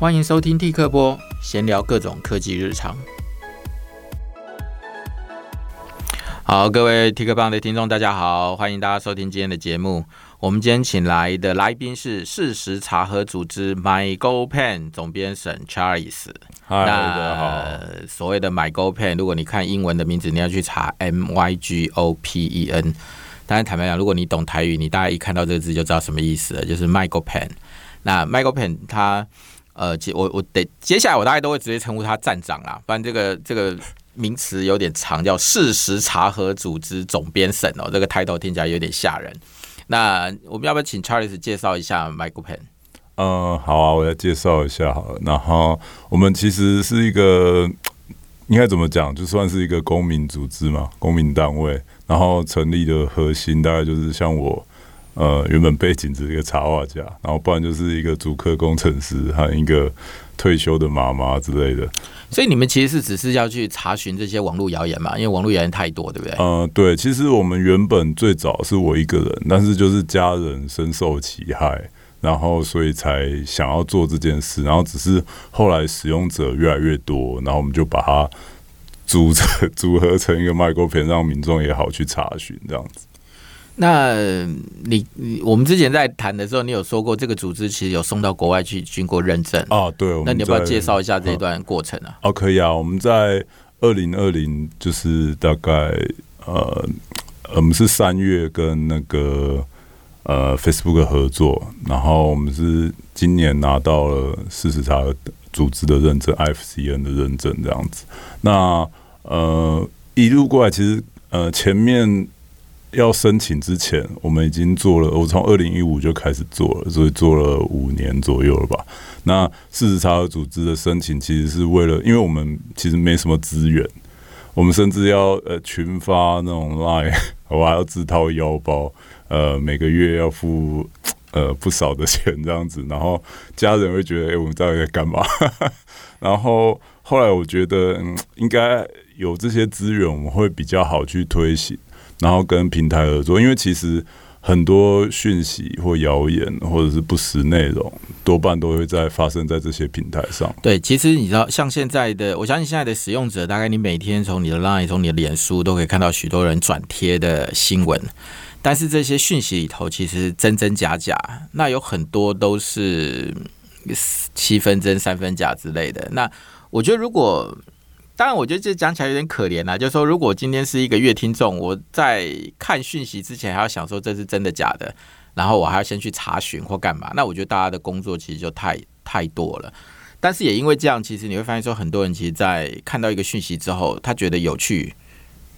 欢迎收听 T 客播，闲聊各种科技日常。好，各位 T 客邦的听众，大家好，欢迎大家收听今天的节目。我们今天请来的来宾是事实查核组织 MyGoPen 总编审 Charles。大家好。所谓的 MyGoPen，如果你看英文的名字，你要去查 M Y G O P E N。当然，坦白讲，如果你懂台语，你大概一看到这个字就知道什么意思了，就是 MyGoPen。那 MyGoPen 它呃，接我我得接下来我大概都会直接称呼他站长啦，不然这个这个名词有点长，叫事实查核组织总编审哦，这个 title 听起来有点吓人。那我们要不要请 Charles 介绍一下 Michael Pen？嗯，好啊，我来介绍一下好了。然后我们其实是一个应该怎么讲，就算是一个公民组织嘛，公民单位。然后成立的核心大概就是像我。呃，原本背景只是一个插画家，然后不然就是一个主科工程师和一个退休的妈妈之类的。所以你们其实是只是要去查询这些网络谣言嘛？因为网络谣言太多，对不对？呃，对，其实我们原本最早是我一个人，但是就是家人深受其害，然后所以才想要做这件事。然后只是后来使用者越来越多，然后我们就把它组成组合成一个 MyGoPen，让民众也好去查询这样子。那你，我们之前在谈的时候，你有说过这个组织其实有送到国外去经过认证啊？对，那你要不要介绍一下这一段过程啊？哦，可以啊。我们在二零二零，就是大概呃，我们是三月跟那个呃 Facebook 合作，然后我们是今年拿到了事实查核组织的认证，IFCN 的认证这样子。那呃一路过来，其实呃前面。要申请之前，我们已经做了。我从二零一五就开始做了，所以做了五年左右了吧。那事实查核组织的申请，其实是为了，因为我们其实没什么资源，我们甚至要呃群发那种 Line，我还要自掏腰包，呃每个月要付呃不少的钱这样子。然后家人会觉得，哎、我们到底在干嘛？然后后来我觉得，嗯，应该有这些资源，我们会比较好去推行。然后跟平台合作，因为其实很多讯息或谣言或者是不实内容，多半都会在发生在这些平台上。对，其实你知道，像现在的，我相信现在的使用者，大概你每天从你的 Line、从你的脸书，都可以看到许多人转贴的新闻。但是这些讯息里头，其实真真假假，那有很多都是七分真三分假之类的。那我觉得如果当然，我觉得这讲起来有点可怜啊。就是说，如果今天是一个月听众，我在看讯息之前还要想说这是真的假的，然后我还要先去查询或干嘛，那我觉得大家的工作其实就太太多了。但是也因为这样，其实你会发现说，很多人其实，在看到一个讯息之后，他觉得有趣，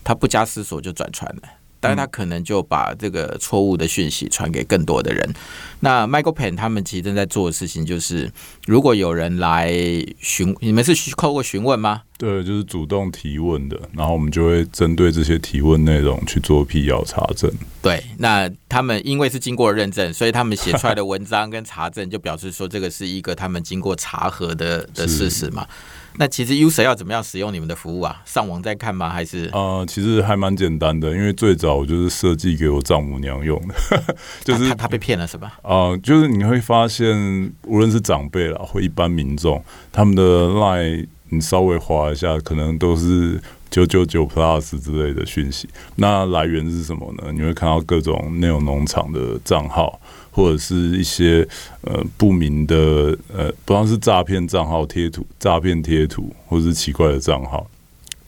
他不加思索就转传了。但是他可能就把这个错误的讯息传给更多的人。那 Michael Pen 他们其实正在做的事情就是，如果有人来询，你们是透过询问吗？对，就是主动提问的，然后我们就会针对这些提问内容去做辟谣查证。对，那他们因为是经过认证，所以他们写出来的文章跟查证就表示说这个是一个他们经过查核的的 事实嘛。那其实 user 要怎么样使用你们的服务啊？上网再看吗？还是？呃，其实还蛮简单的，因为最早我就是设计给我丈母娘用的，就是、啊、他他被骗了是吧？啊、呃，就是你会发现，无论是长辈啦，或一般民众，他们的 line 你稍微划一下，可能都是九九九 plus 之类的讯息。那来源是什么呢？你会看到各种内容农场的账号。或者是一些呃不明的呃，不知道是诈骗账号贴图、诈骗贴图，或者是奇怪的账号。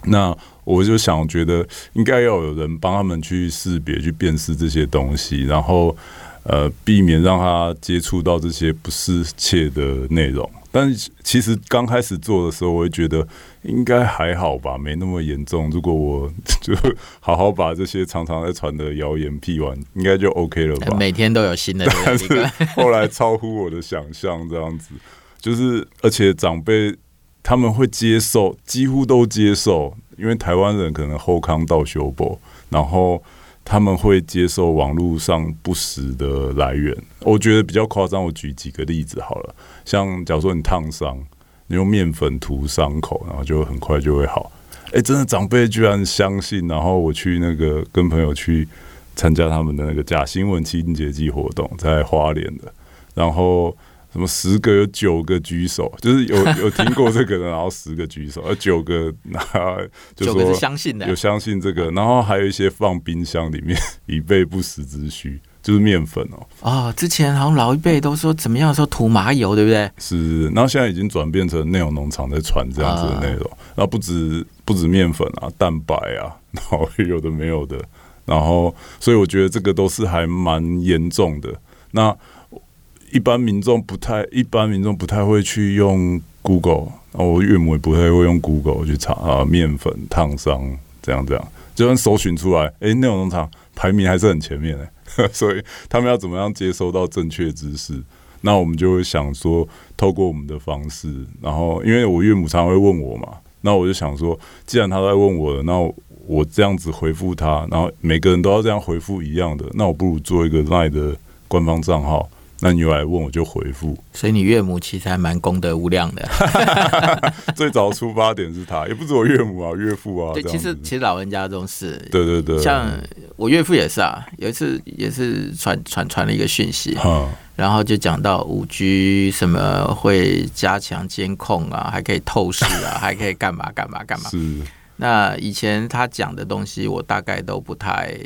那我就想，觉得应该要有人帮他们去识别、去辨识这些东西，然后呃，避免让他接触到这些不适切的内容。但其实刚开始做的时候，我会觉得应该还好吧，没那么严重。如果我就 好好把这些常常在传的谣言辟完，应该就 OK 了吧？每天都有新的。但是 后来超乎我的想象，这样子就是，而且长辈他们会接受，几乎都接受，因为台湾人可能后康到修补，然后。他们会接受网络上不实的来源，我觉得比较夸张。我举几个例子好了，像假如说你烫伤，你用面粉涂伤口，然后就很快就会好。哎，真的长辈居然相信，然后我去那个跟朋友去参加他们的那个假新闻清洁剂活动，在花莲的，然后什么十个有九个举手，就是有有听过这个的，然后十个举手，而九个那就说是相信的，有相信这个，然后还有一些放冰箱里面以备不时之需，就是面粉哦。哦，之前好像老一辈都说怎么样说涂麻油，对不对？是，然后现在已经转变成内容农场在传这样子的内容，啊、然后不止不止面粉啊，蛋白啊，然后有的没有的，然后所以我觉得这个都是还蛮严重的。那一般民众不太，一般民众不太会去用 Google，然后我岳母也不太会用 Google 去查啊，面粉烫伤这样这样，就算搜寻出来，哎、欸，内容农场排名还是很前面的，所以他们要怎么样接收到正确知识？那我们就会想说，透过我们的方式，然后因为我岳母常常会问我嘛，那我就想说，既然他在问我了，那我这样子回复他，然后每个人都要这样回复一样的，那我不如做一个 LINE 的官方账号。那你又来问我就回复，所以你岳母其实还蛮功德无量的。最早出发点是他，也不止我岳母啊，岳父啊。对，其实其实老人家这种事，对对对，像我岳父也是啊，有一次也是传传传了一个讯息，嗯、然后就讲到五 G 什么会加强监控啊，还可以透视啊，还可以干嘛干嘛干嘛。是。那以前他讲的东西，我大概都不太。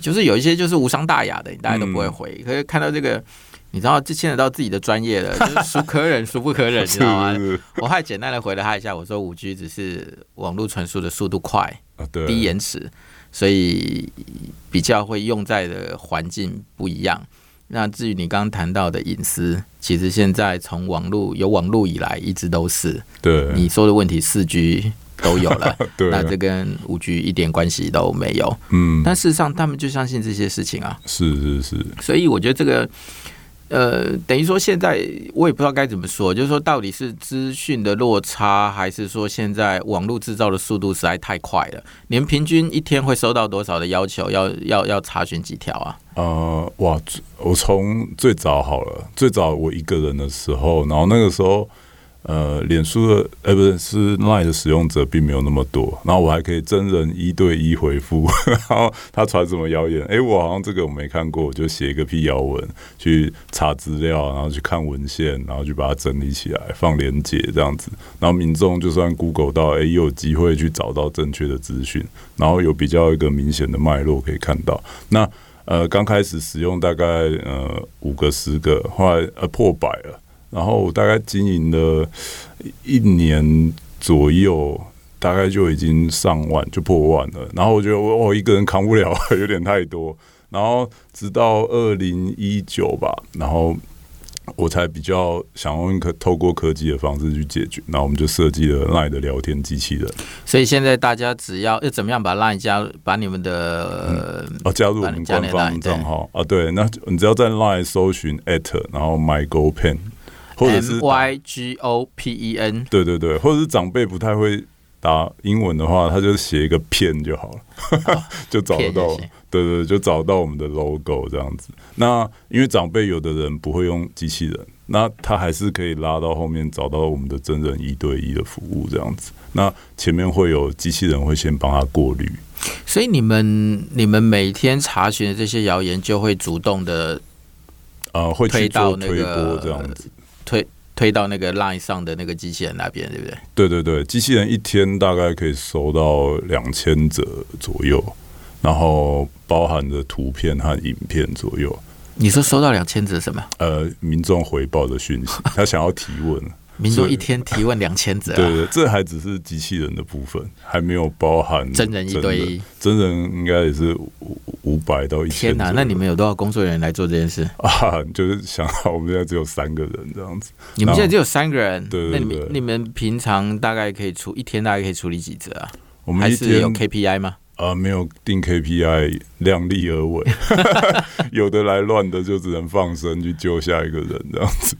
就是有一些就是无伤大雅的，你大家都不会回。嗯、可是看到这个，你知道这牵扯到自己的专业了，就是孰可忍孰不可忍，你知道吗？我还简单的回了他一下，我说五 G 只是网络传输的速度快，啊、低延迟，所以比较会用在的环境不一样。那至于你刚刚谈到的隐私，其实现在从网络有网络以来一直都是。对，你说的问题四 G。都有了，对那这跟五 G 一点关系都没有。嗯，但事实上他们就相信这些事情啊。是是是，所以我觉得这个，呃，等于说现在我也不知道该怎么说，就是说到底是资讯的落差，还是说现在网络制造的速度实在太快了？你们平均一天会收到多少的要求？要要要查询几条啊？呃，哇，我从最早好了，最早我一个人的时候，然后那个时候。呃，脸书的呃，不是是 Line 的使用者并没有那么多，然后我还可以真人一对一回复，然后他传什么谣言，哎、我好像这个我没看过，我就写一个辟谣文去查资料，然后去看文献，然后去把它整理起来放连结这样子，然后民众就算 Google 到，哎、欸，也有机会去找到正确的资讯，然后有比较一个明显的脉络可以看到。那呃，刚开始使用大概呃五个十个，后来呃破百了。然后我大概经营了一年左右，大概就已经上万，就破万了。然后我觉得我我一个人扛不了，有点太多。然后直到二零一九吧，然后我才比较想用科透过科技的方式去解决。然后我们就设计了 LINE 的聊天机器人。所以现在大家只要要怎么样把 LINE 加，把你们的、嗯、哦加入我们官方账号啊，对，那你只要在 LINE 搜寻 at 然后 myGoPen。或者是 M Y G O P E N，对对对，或者是长辈不太会打英文的话，他就写一个片就好了，哦、就找得到。对，对对，就找到我们的 logo 这样子。那因为长辈有的人不会用机器人，那他还是可以拉到后面找到我们的真人一对一的服务这样子。那前面会有机器人会先帮他过滤。所以你们你们每天查询的这些谣言，就会主动的呃会去做推播这样子。推推到那个 line 上的那个机器人那边，对不对？对对对，机器人一天大概可以收到两千则左右，然后包含着图片和影片左右。你说收到两千则什么？呃，民众回报的讯息，他想要提问。民众一天提问两千则，对对，这还只是机器人的部分，还没有包含真人一对一。真人应该也是五五百到一千。天哪，那你们有多少工作人员来做这件事啊？就是想到我们现在只有三个人这样子。你们现在只有三个人，对，对，对，那你们你们平常大概可以出一天大概可以处理几则啊？我们一天还是有 KPI 吗？啊，没有定 KPI，量力而为。有的来乱的就只能放生去救下一个人这样子。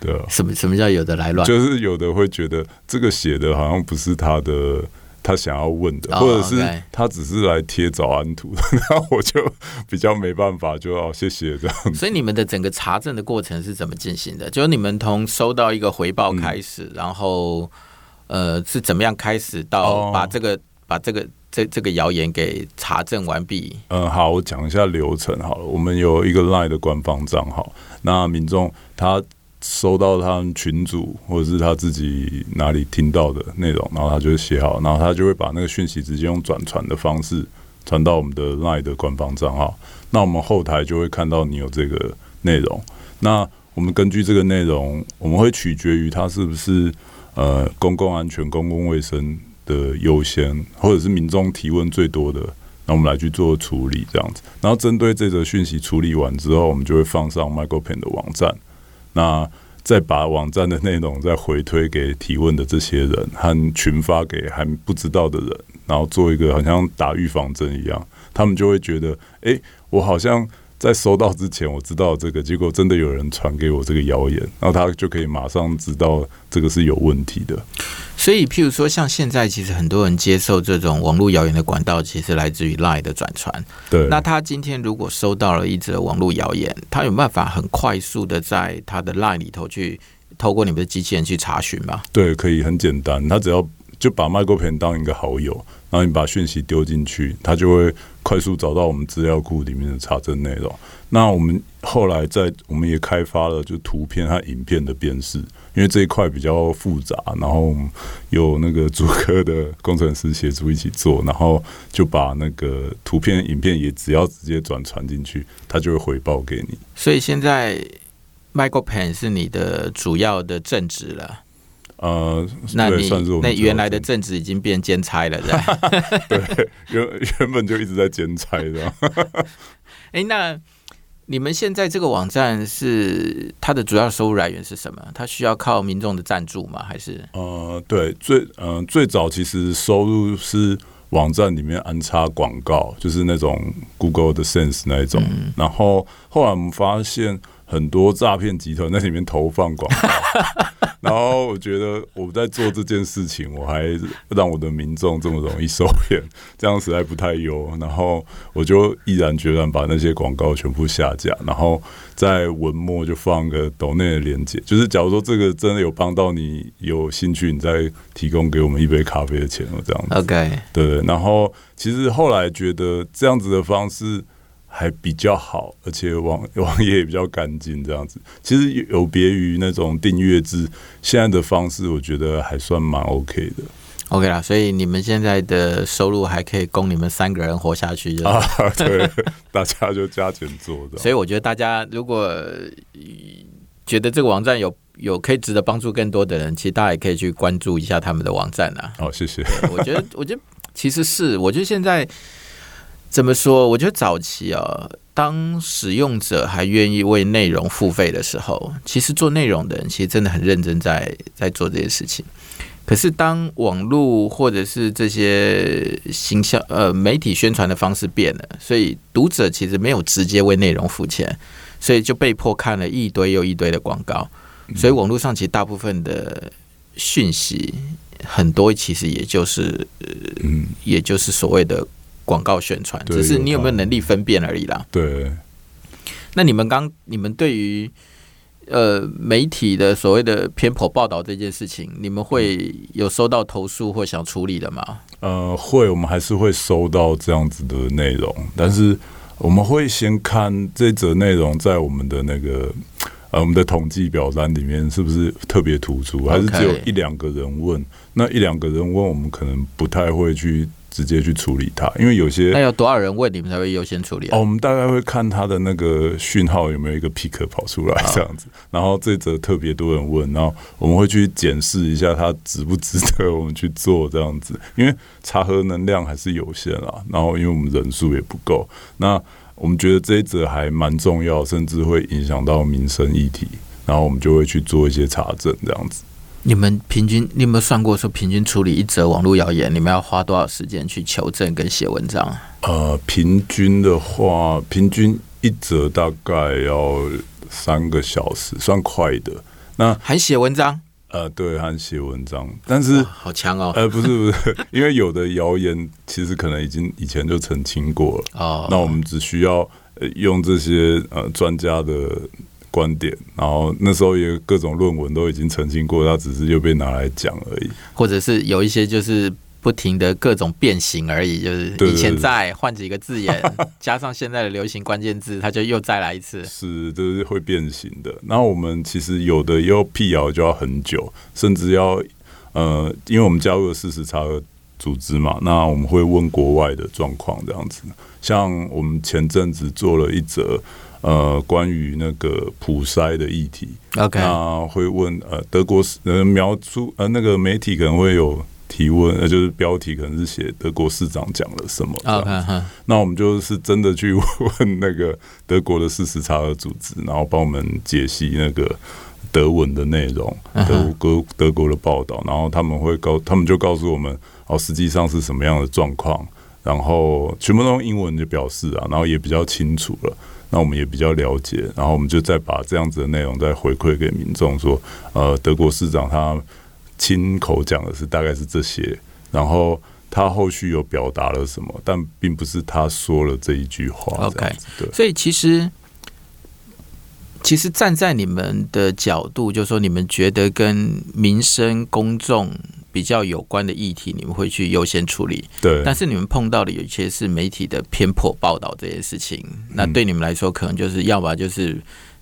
对啊，什么什么叫有的来乱？就是有的会觉得这个写的好像不是他的，他想要问的，或者是他只是来贴早安图，那我就比较没办法，就要谢谢这样子。所以你们的整个查证的过程是怎么进行的？就是你们从收到一个回报开始，然后呃是怎么样开始到把这个把这个。这这个谣言给查证完毕？嗯，好，我讲一下流程好了。我们有一个 LINE 的官方账号，那民众他收到他们群主或者是他自己哪里听到的内容，然后他就会写好，然后他就会把那个讯息直接用转传的方式传到我们的 LINE 的官方账号。那我们后台就会看到你有这个内容。那我们根据这个内容，我们会取决于它是不是呃公共安全、公共卫生的优先，或者是民众提问最多的，那我们来去做处理这样子。然后针对这则讯息处理完之后，我们就会放上 MyGoPen 的网站，那再把网站的内容再回推给提问的这些人，和群发给还不知道的人，然后做一个好像打预防针一样，他们就会觉得，哎、我好像。在收到之前，我知道这个，结果真的有人传给我这个谣言，然后他就可以马上知道这个是有问题的。所以，譬如说，像现在其实很多人接受这种网络谣言的管道，其实来自于 LINE 的转传。对。那他今天如果收到了一则网络谣言，他有办法很快速的在他的 LINE 里头去透过你们的机器人去查询吗？对，可以很简单，他只要就把 MyGoPen 当一个好友，然后你把讯息丢进去，他就会。快速找到我们资料库里面的查证内容。那我们后来在我们也开发了就图片和影片的辨识，因为这一块比较复杂，然后有那个主科的工程师协助一起做，然后就把那个图片、影片也只要直接转传进去，它就会回报给你。所以现在 MyGoPen 是你的主要的正职了。呃，那你那原来的正职已经变兼差了，对，原 原本就一直在兼差的。哎，那你们现在这个网站是它的主要收入来源是什么？它需要靠民众的赞助吗？还是？呃，对，最嗯、呃、最早其实收入是网站里面安插广告，就是那种 Google 的 Sense 那一种，嗯、然后后来我们发现。很多诈骗集团在里面投放广告，然后我觉得我在做这件事情，我还让我的民众这么容易受骗，这样实在不太优。然后我就毅然决然把那些广告全部下架，然后在文末就放个抖内的链接，就是假如说这个真的有帮到你，有兴趣，你再提供给我们一杯咖啡的钱哦，这样子。OK，对。然后其实后来觉得这样子的方式。还比较好，而且网 网页也比较干净，这样子其实有别于那种订阅制，现在的方式我觉得还算蛮 OK 的。OK 啦，所以你们现在的收入还可以供你们三个人活下去就，啊，对，大家就加减做的。所以我觉得大家如果觉得这个网站有有可以值得帮助更多的人，其实大家也可以去关注一下他们的网站啊。好，谢谢。我觉得，我觉得其实是，我觉得现在。怎么说？我觉得早期啊，当使用者还愿意为内容付费的时候，其实做内容的人其实真的很认真在在做这些事情。可是当网络或者是这些形象呃媒体宣传的方式变了，所以读者其实没有直接为内容付钱，所以就被迫看了一堆又一堆的广告。所以网络上其实大部分的讯息很多其实也就是嗯，也就是所谓的。广告宣传，只是你有没有能力分辨而已啦。对。那你们刚，你们对于呃媒体的所谓的偏颇报道这件事情，你们会有收到投诉或想处理的吗？呃，会，我们还是会收到这样子的内容，但是我们会先看这则内容在我们的那个呃我们的统计表单里面是不是特别突出，还是只有一两个人问.那一两个人问，我们可能不太会去。直接去处理它，因为有些那有多少人问你们才会优先处理啊？哦，我们大概会看它的那个讯号有没有一个 pick 跑出来这样子，然后这则特别多人问，然后我们会去检视一下它值不值得我们去做这样子，因为查核能量还是有限啊，然后因为我们人数也不够，那我们觉得这一则还蛮重要，甚至会影响到民生议题，然后我们就会去做一些查证这样子。你们平均，你有没有算过说平均处理一则网络谣言，你们要花多少时间去求证跟写文章？呃，平均的话，平均一则大概要三个小时，算快的。那还写文章？呃，对，还写文章，但是好强哦。呃，不是不是，因为有的谣言其实可能已经以前就澄清过了哦。那我们只需要用这些呃专家的。观点，然后那时候也各种论文都已经澄清过，它只是又被拿来讲而已，或者是有一些就是不停的各种变形而已，就是以前在换几个字眼，加上现在的流行关键字，它就又再来一次。是，都、就是会变形的。那我们其实有的要辟谣就要很久，甚至要呃，因为我们加入了事实查核组织嘛，那我们会问国外的状况这样子。像我们前阵子做了一则呃关于那个普筛的议题，OK，那会问呃德国呃描述呃那个媒体可能会有。提问，呃，就是标题可能是写德国市长讲了什么，okay, 那我们就是真的去问那个德国的事实查核组织，然后帮我们解析那个德文的内容，德国德国的报道，然后他们会告，他们就告诉我们，哦，实际上是什么样的状况，然后全部都用英文就表示啊，然后也比较清楚了，那我们也比较了解，然后我们就再把这样子的内容再回馈给民众，说，呃，德国市长他。亲口讲的是大概是这些，然后他后续有表达了什么，但并不是他说了这一句话。OK，对，所以其实其实站在你们的角度，就是说你们觉得跟民生公众比较有关的议题，你们会去优先处理。对，但是你们碰到的有一些是媒体的偏颇报道这些事情，那对你们来说，可能就是要么就是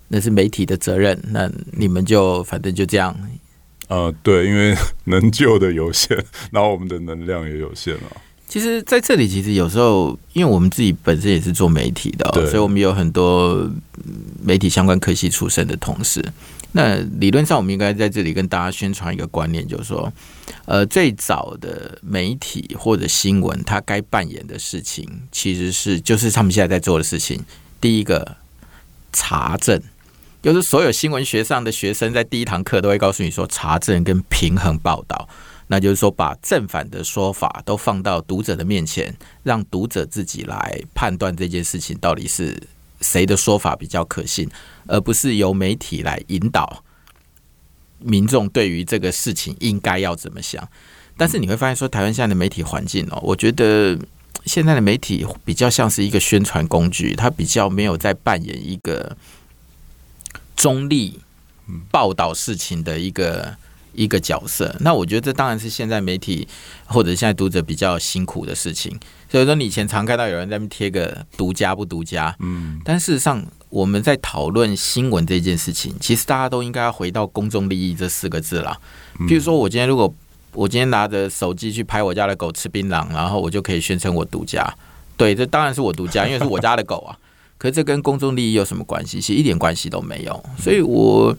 那是媒体的责任，那你们就反正就这样。呃，对，因为能救的有限，然后我们的能量也有限啊。其实，在这里，其实有时候，因为我们自己本身也是做媒体的，所以我们有很多媒体相关科系出身的同事。那理论上，我们应该在这里跟大家宣传一个观念，就是说，呃，最早的媒体或者新闻，它该扮演的事情，其实是就是他们现在在做的事情。第一个，查证。就是所有新闻学上的学生在第一堂课都会告诉你说，查证跟平衡报道，那就是说把正反的说法都放到读者的面前，让读者自己来判断这件事情到底是谁的说法比较可信，而不是由媒体来引导民众对于这个事情应该要怎么想。但是你会发现说，台湾现在的媒体环境哦，我觉得现在的媒体比较像是一个宣传工具，它比较没有在扮演一个。中立报道事情的一个一个角色，那我觉得这当然是现在媒体或者现在读者比较辛苦的事情。所以说，你以前常看到有人在那边贴个独家不独家，嗯，但事实上我们在讨论新闻这件事情，其实大家都应该要回到公众利益这四个字啦。譬如说，我今天如果我今天拿着手机去拍我家的狗吃槟榔，然后我就可以宣称我独家，对，这当然是我独家，因为是我家的狗啊。可是这跟公众利益有什么关系？其实一点关系都没有。所以我我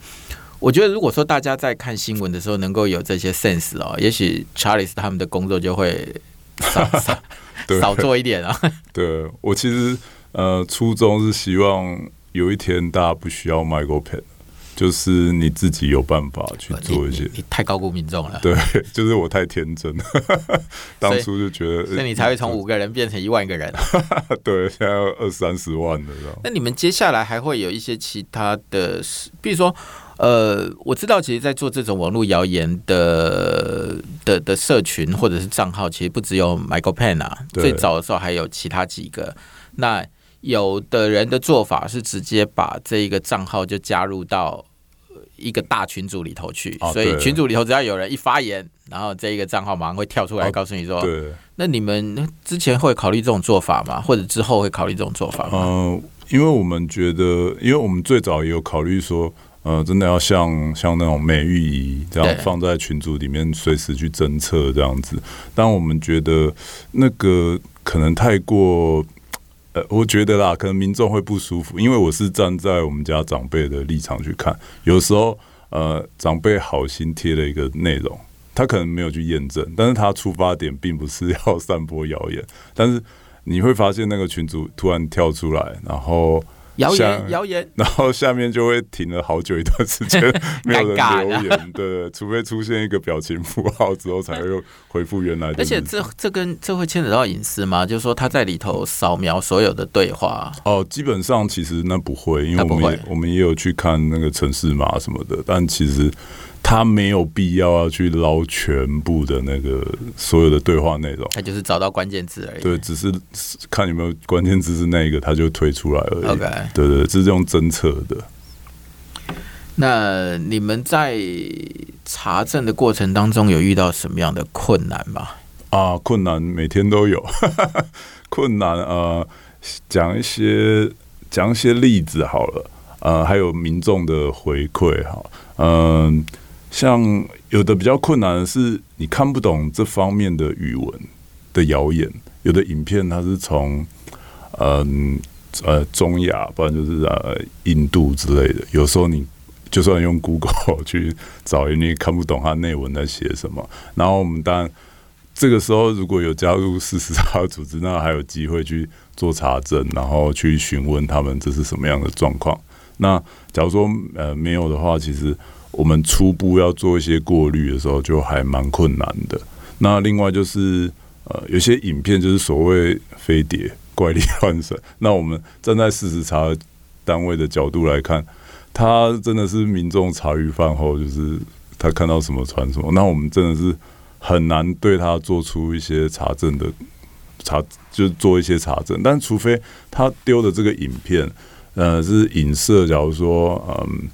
觉得，如果说大家在看新闻的时候能够有这些 sense 哦，也许 Charles 他们的工作就会少少 少做一点啊。对，我其实呃初衷是希望有一天大家不需要 Michael Pen。就是你自己有办法去做一些，你，你太高估民众了。对，就是我太天真了，当初就觉得，所以你才会从五个人变成一万个人。对，现在要二三十万了。那你们接下来还会有一些其他的，比如说，呃，我知道，其实，在做这种网络谣言的的的社群或者是账号，其实不只有 Michael Penn 啊，最早的时候还有其他几个。那有的人的做法是直接把这一个账号就加入到一个大群组里头去，所以群组里头只要有人一发言，然后这一个账号马上会跳出来告诉你说：“对。”那你们之前会考虑这种做法吗？或者之后会考虑这种做法吗？嗯，因为我们觉得，因为我们最早也有考虑说，呃，真的要像像那种美玉仪这样放在群组里面随时去侦测这样子，但我们觉得那个可能太过。呃，我觉得啦，可能民众会不舒服，因为我是站在我们家长辈的立场去看，有时候呃，长辈好心贴了一个内容，他可能没有去验证，但是他出发点并不是要散播谣言，但是你会发现那个群组突然跳出来，然后。谣言，谣言，然后下面就会停了好久一段时间，没有人留言，对，除非出现一个表情符号之后，才会又回复原来的。而且这这跟这会牵扯到隐私吗？就是说他在里头扫描所有的对话？哦，基本上其实那不会，因为我们也我们也有去看那个城市码什么的，但其实。他没有必要要去捞全部的那个所有的对话内容，他就是找到关键字而已。对，只是看有没有关键字是那个，他就推出来而已。OK，对对，这是用侦测的。那你们在查证的过程当中有遇到什么样的困难吗？啊，困难每天都有，困难呃，讲一些讲一些例子好了，呃，还有民众的回馈哈，嗯、呃，像有的比较困难的是你看不懂这方面的语文的谣言，有的影片它是从嗯呃，中亚，不然就是呃印度之类的，有时候你就算用 Google 去找，你也看不懂它内文在写什么，然后我们当然。这个时候如果有加入事实查组织，那还有机会去做查证，然后去询问他们这是什么样的状况。那假如说呃没有的话，其实我们初步要做一些过滤的时候，就还蛮困难的。那另外就是呃有些影片就是所谓飞碟怪力乱神，那我们站在事实查单位的角度来看，他真的是民众茶余饭后就是他看到什么传什么，那我们真的是。很难对他做出一些查证的查，就做一些查证。但除非他丢的这个影片，呃，是影射，假如说，嗯，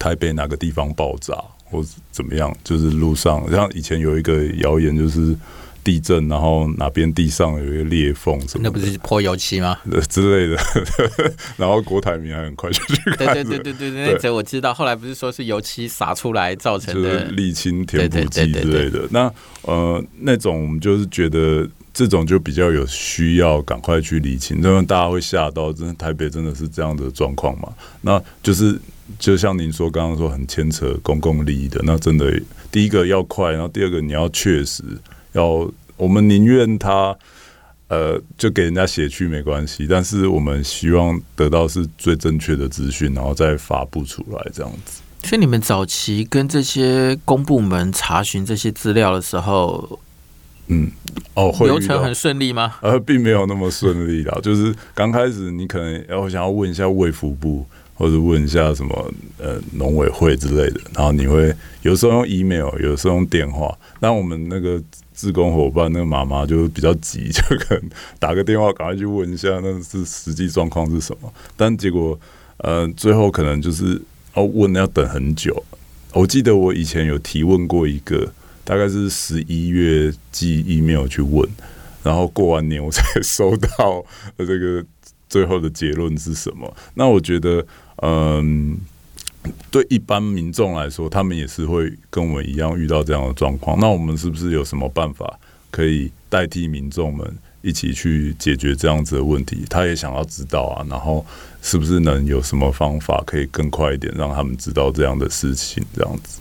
台北哪个地方爆炸或怎么样，就是路上，像以前有一个谣言，就是。地震，然后哪边地上有一个裂缝什么？那不是泼油漆吗？之类的。然后郭台铭还很快就去看。对对对对对，那则我知道。后来不是说是油漆洒出来造成的沥青填补剂之类的。那呃，那种我们就是觉得这种就比较有需要赶快去理清，因为大家会吓到，真的台北真的是这样的状况嘛？那就是就像您说刚刚说很牵扯公共利益的，那真的第一个要快，然后第二个你要确实。要我们宁愿他呃，就给人家写去没关系，但是我们希望得到是最正确的资讯，然后再发布出来这样子。所以你们早期跟这些公部门查询这些资料的时候，嗯，哦，会流程很顺利吗？呃，并没有那么顺利啦，就是刚开始你可能要想要问一下卫福部，或者问一下什么呃农委会之类的，然后你会有时候用 email，有时候用电话，那我们那个。志工伙伴那个妈妈就比较急，就可能打个电话赶快去问一下，那是实际状况是什么？但结果，呃，最后可能就是哦，问要等很久。我记得我以前有提问过一个，大概是十一月寄 email 去问，然后过完年我才收到这个最后的结论是什么。那我觉得，嗯。对一般民众来说，他们也是会跟我们一样遇到这样的状况。那我们是不是有什么办法可以代替民众们一起去解决这样子的问题？他也想要知道啊，然后是不是能有什么方法可以更快一点，让他们知道这样的事情？这样子，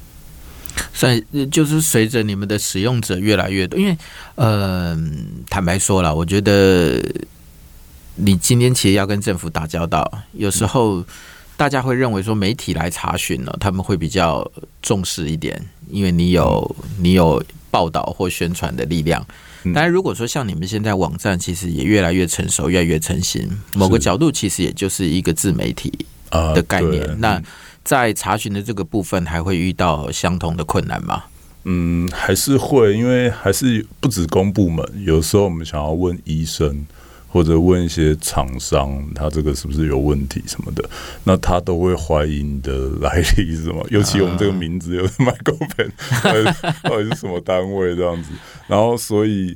所以就是随着你们的使用者越来越多，因为呃，坦白说了，我觉得你今天其实要跟政府打交道，有时候。嗯大家会认为说媒体来查询了，他们会比较重视一点，因为你有你有报道或宣传的力量。当然，如果说像你们现在网站其实也越来越成熟，越来越成型，某个角度其实也就是一个自媒体的概念。那在查询的这个部分，还会遇到相同的困难吗？嗯，还是会，因为还是不止公部门，有时候我们想要问医生。或者问一些厂商，他这个是不是有问题什么的，那他都会怀疑你的来历是什么，尤其我们这个名字又 是 Michael Pen，到底是什么单位这样子。然后，所以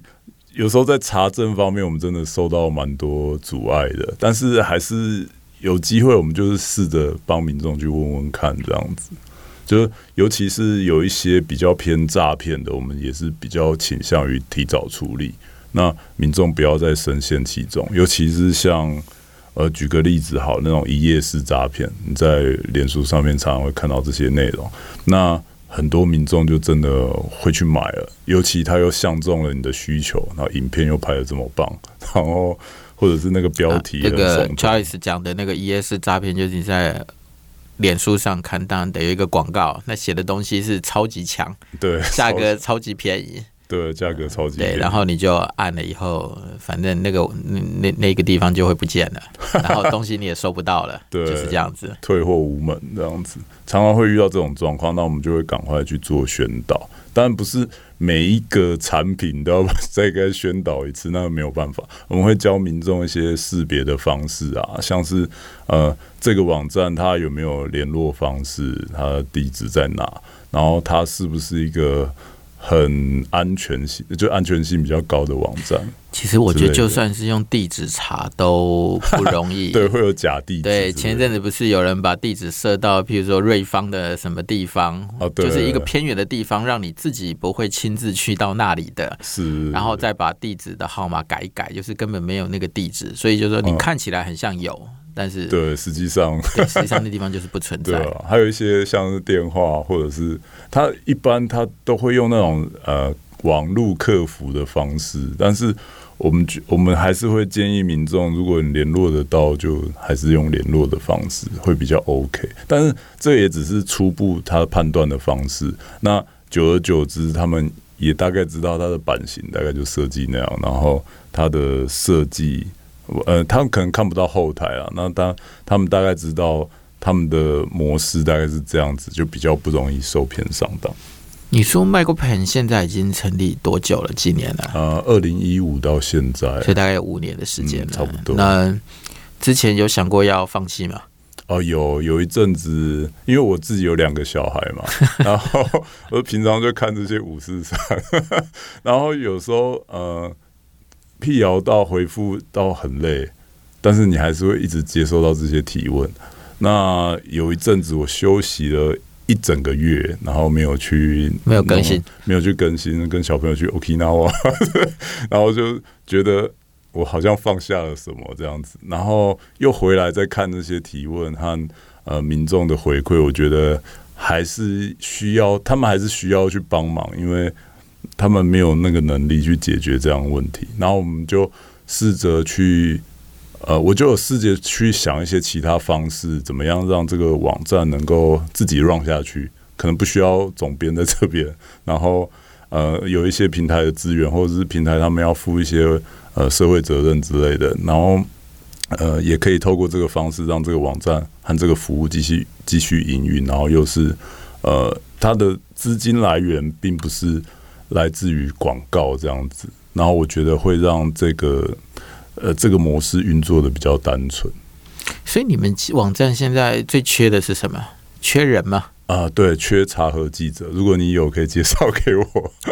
有时候在查证方面，我们真的受到蛮多阻碍的。但是还是有机会，我们就是试着帮民众去问问看这样子。就尤其是有一些比较偏诈骗的，我们也是比较倾向于提早处理。那民众不要再深陷其中，尤其是像呃，举个例子，好，那种一夜式诈骗，你在脸书上面常常会看到这些内容，那很多民众就真的会去买了，尤其他又相中了你的需求，然后影片又拍的这么棒，然后或者是那个标题，那个 Charles 讲的那个一夜式诈骗，就是你在脸书上看到的有一个广告，那写的东西是超级强，对，价格超级便宜。对，价格超级低。对，然后你就按了以后，反正那个那那那个地方就会不见了，然后东西你也收不到了，对，就是这样子，退货无门这样子，常常会遇到这种状况，那我们就会赶快去做宣导。当然不是每一个产品都要再该宣导一次，那没有办法，我们会教民众一些识别的方式啊，像是呃这个网站它有没有联络方式，它的地址在哪，然后它是不是一个。很安全性，就安全性比较高的网站。其实我觉得，就算是用地址查都不容易。对，会有假地址。对，前一阵子不是有人把地址设到，譬如说瑞芳的什么地方，就是一个偏远的地方，让你自己不会亲自去到那里的。是。然后再把地址的号码改一改，就是根本没有那个地址，所以就是说你看起来很像有。嗯但是对，实际上实际上那地方就是不存在。对啊，还有一些像是电话，或者是他一般他都会用那种呃网络客服的方式，但是我们我们还是会建议民众，如果你联络得到，就还是用联络的方式会比较 OK。但是这也只是初步他判断的方式。那久而久之，他们也大概知道它的版型大概就设计那样，然后它的设计。呃，他们可能看不到后台啊，那当他们大概知道他们的模式大概是这样子，就比较不容易受骗上当。你说 MicroPen 现在已经成立多久了？几年了？呃，二零一五到现在，所以大概有五年的时间差不多。那之前有想过要放弃吗？哦，有有一阵子，因为我自己有两个小孩嘛，然后 我平常就看这些五四三，然后有时候呃。辟谣到回复到很累，但是你还是会一直接收到这些提问。那有一阵子我休息了一整个月，然后没有去没有更新，没有去更新，跟小朋友去 Okinawa，然后就觉得我好像放下了什么这样子，然后又回来再看这些提问和呃民众的回馈，我觉得还是需要他们还是需要去帮忙，因为。他们没有那个能力去解决这样的问题，然后我们就试着去，呃，我就有试着去想一些其他方式，怎么样让这个网站能够自己 run 下去，可能不需要总编在这边，然后呃，有一些平台的资源，或者是平台他们要负一些呃社会责任之类的，然后呃，也可以透过这个方式让这个网站和这个服务继续继续营运，然后又是呃，它的资金来源并不是。来自于广告这样子，然后我觉得会让这个呃这个模式运作的比较单纯。所以你们网站现在最缺的是什么？缺人吗？啊，对，缺茶和记者。如果你有，可以介绍给我。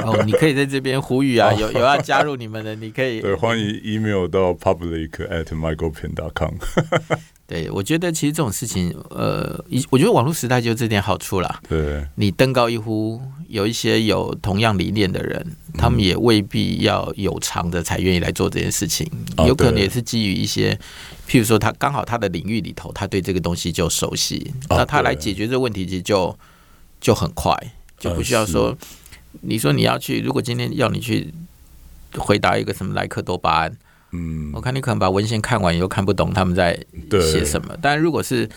哦，你可以在这边呼吁啊，有有要加入你们的，你可以 对，欢迎 email 到 public at micropen.com。对，我觉得其实这种事情，呃，我觉得网络时代就这点好处啦。对，你登高一呼，有一些有同样理念的人，他们也未必要有偿的才愿意来做这件事情，有可能也是基于一些，譬如说他刚好他的领域里头，他对这个东西就熟悉，那他来解决这个问题，其实就就很快，就不需要说，你说你要去，如果今天要你去回答一个什么莱克多巴胺。嗯，我看你可能把文献看完以后看不懂他们在写什么，但如果是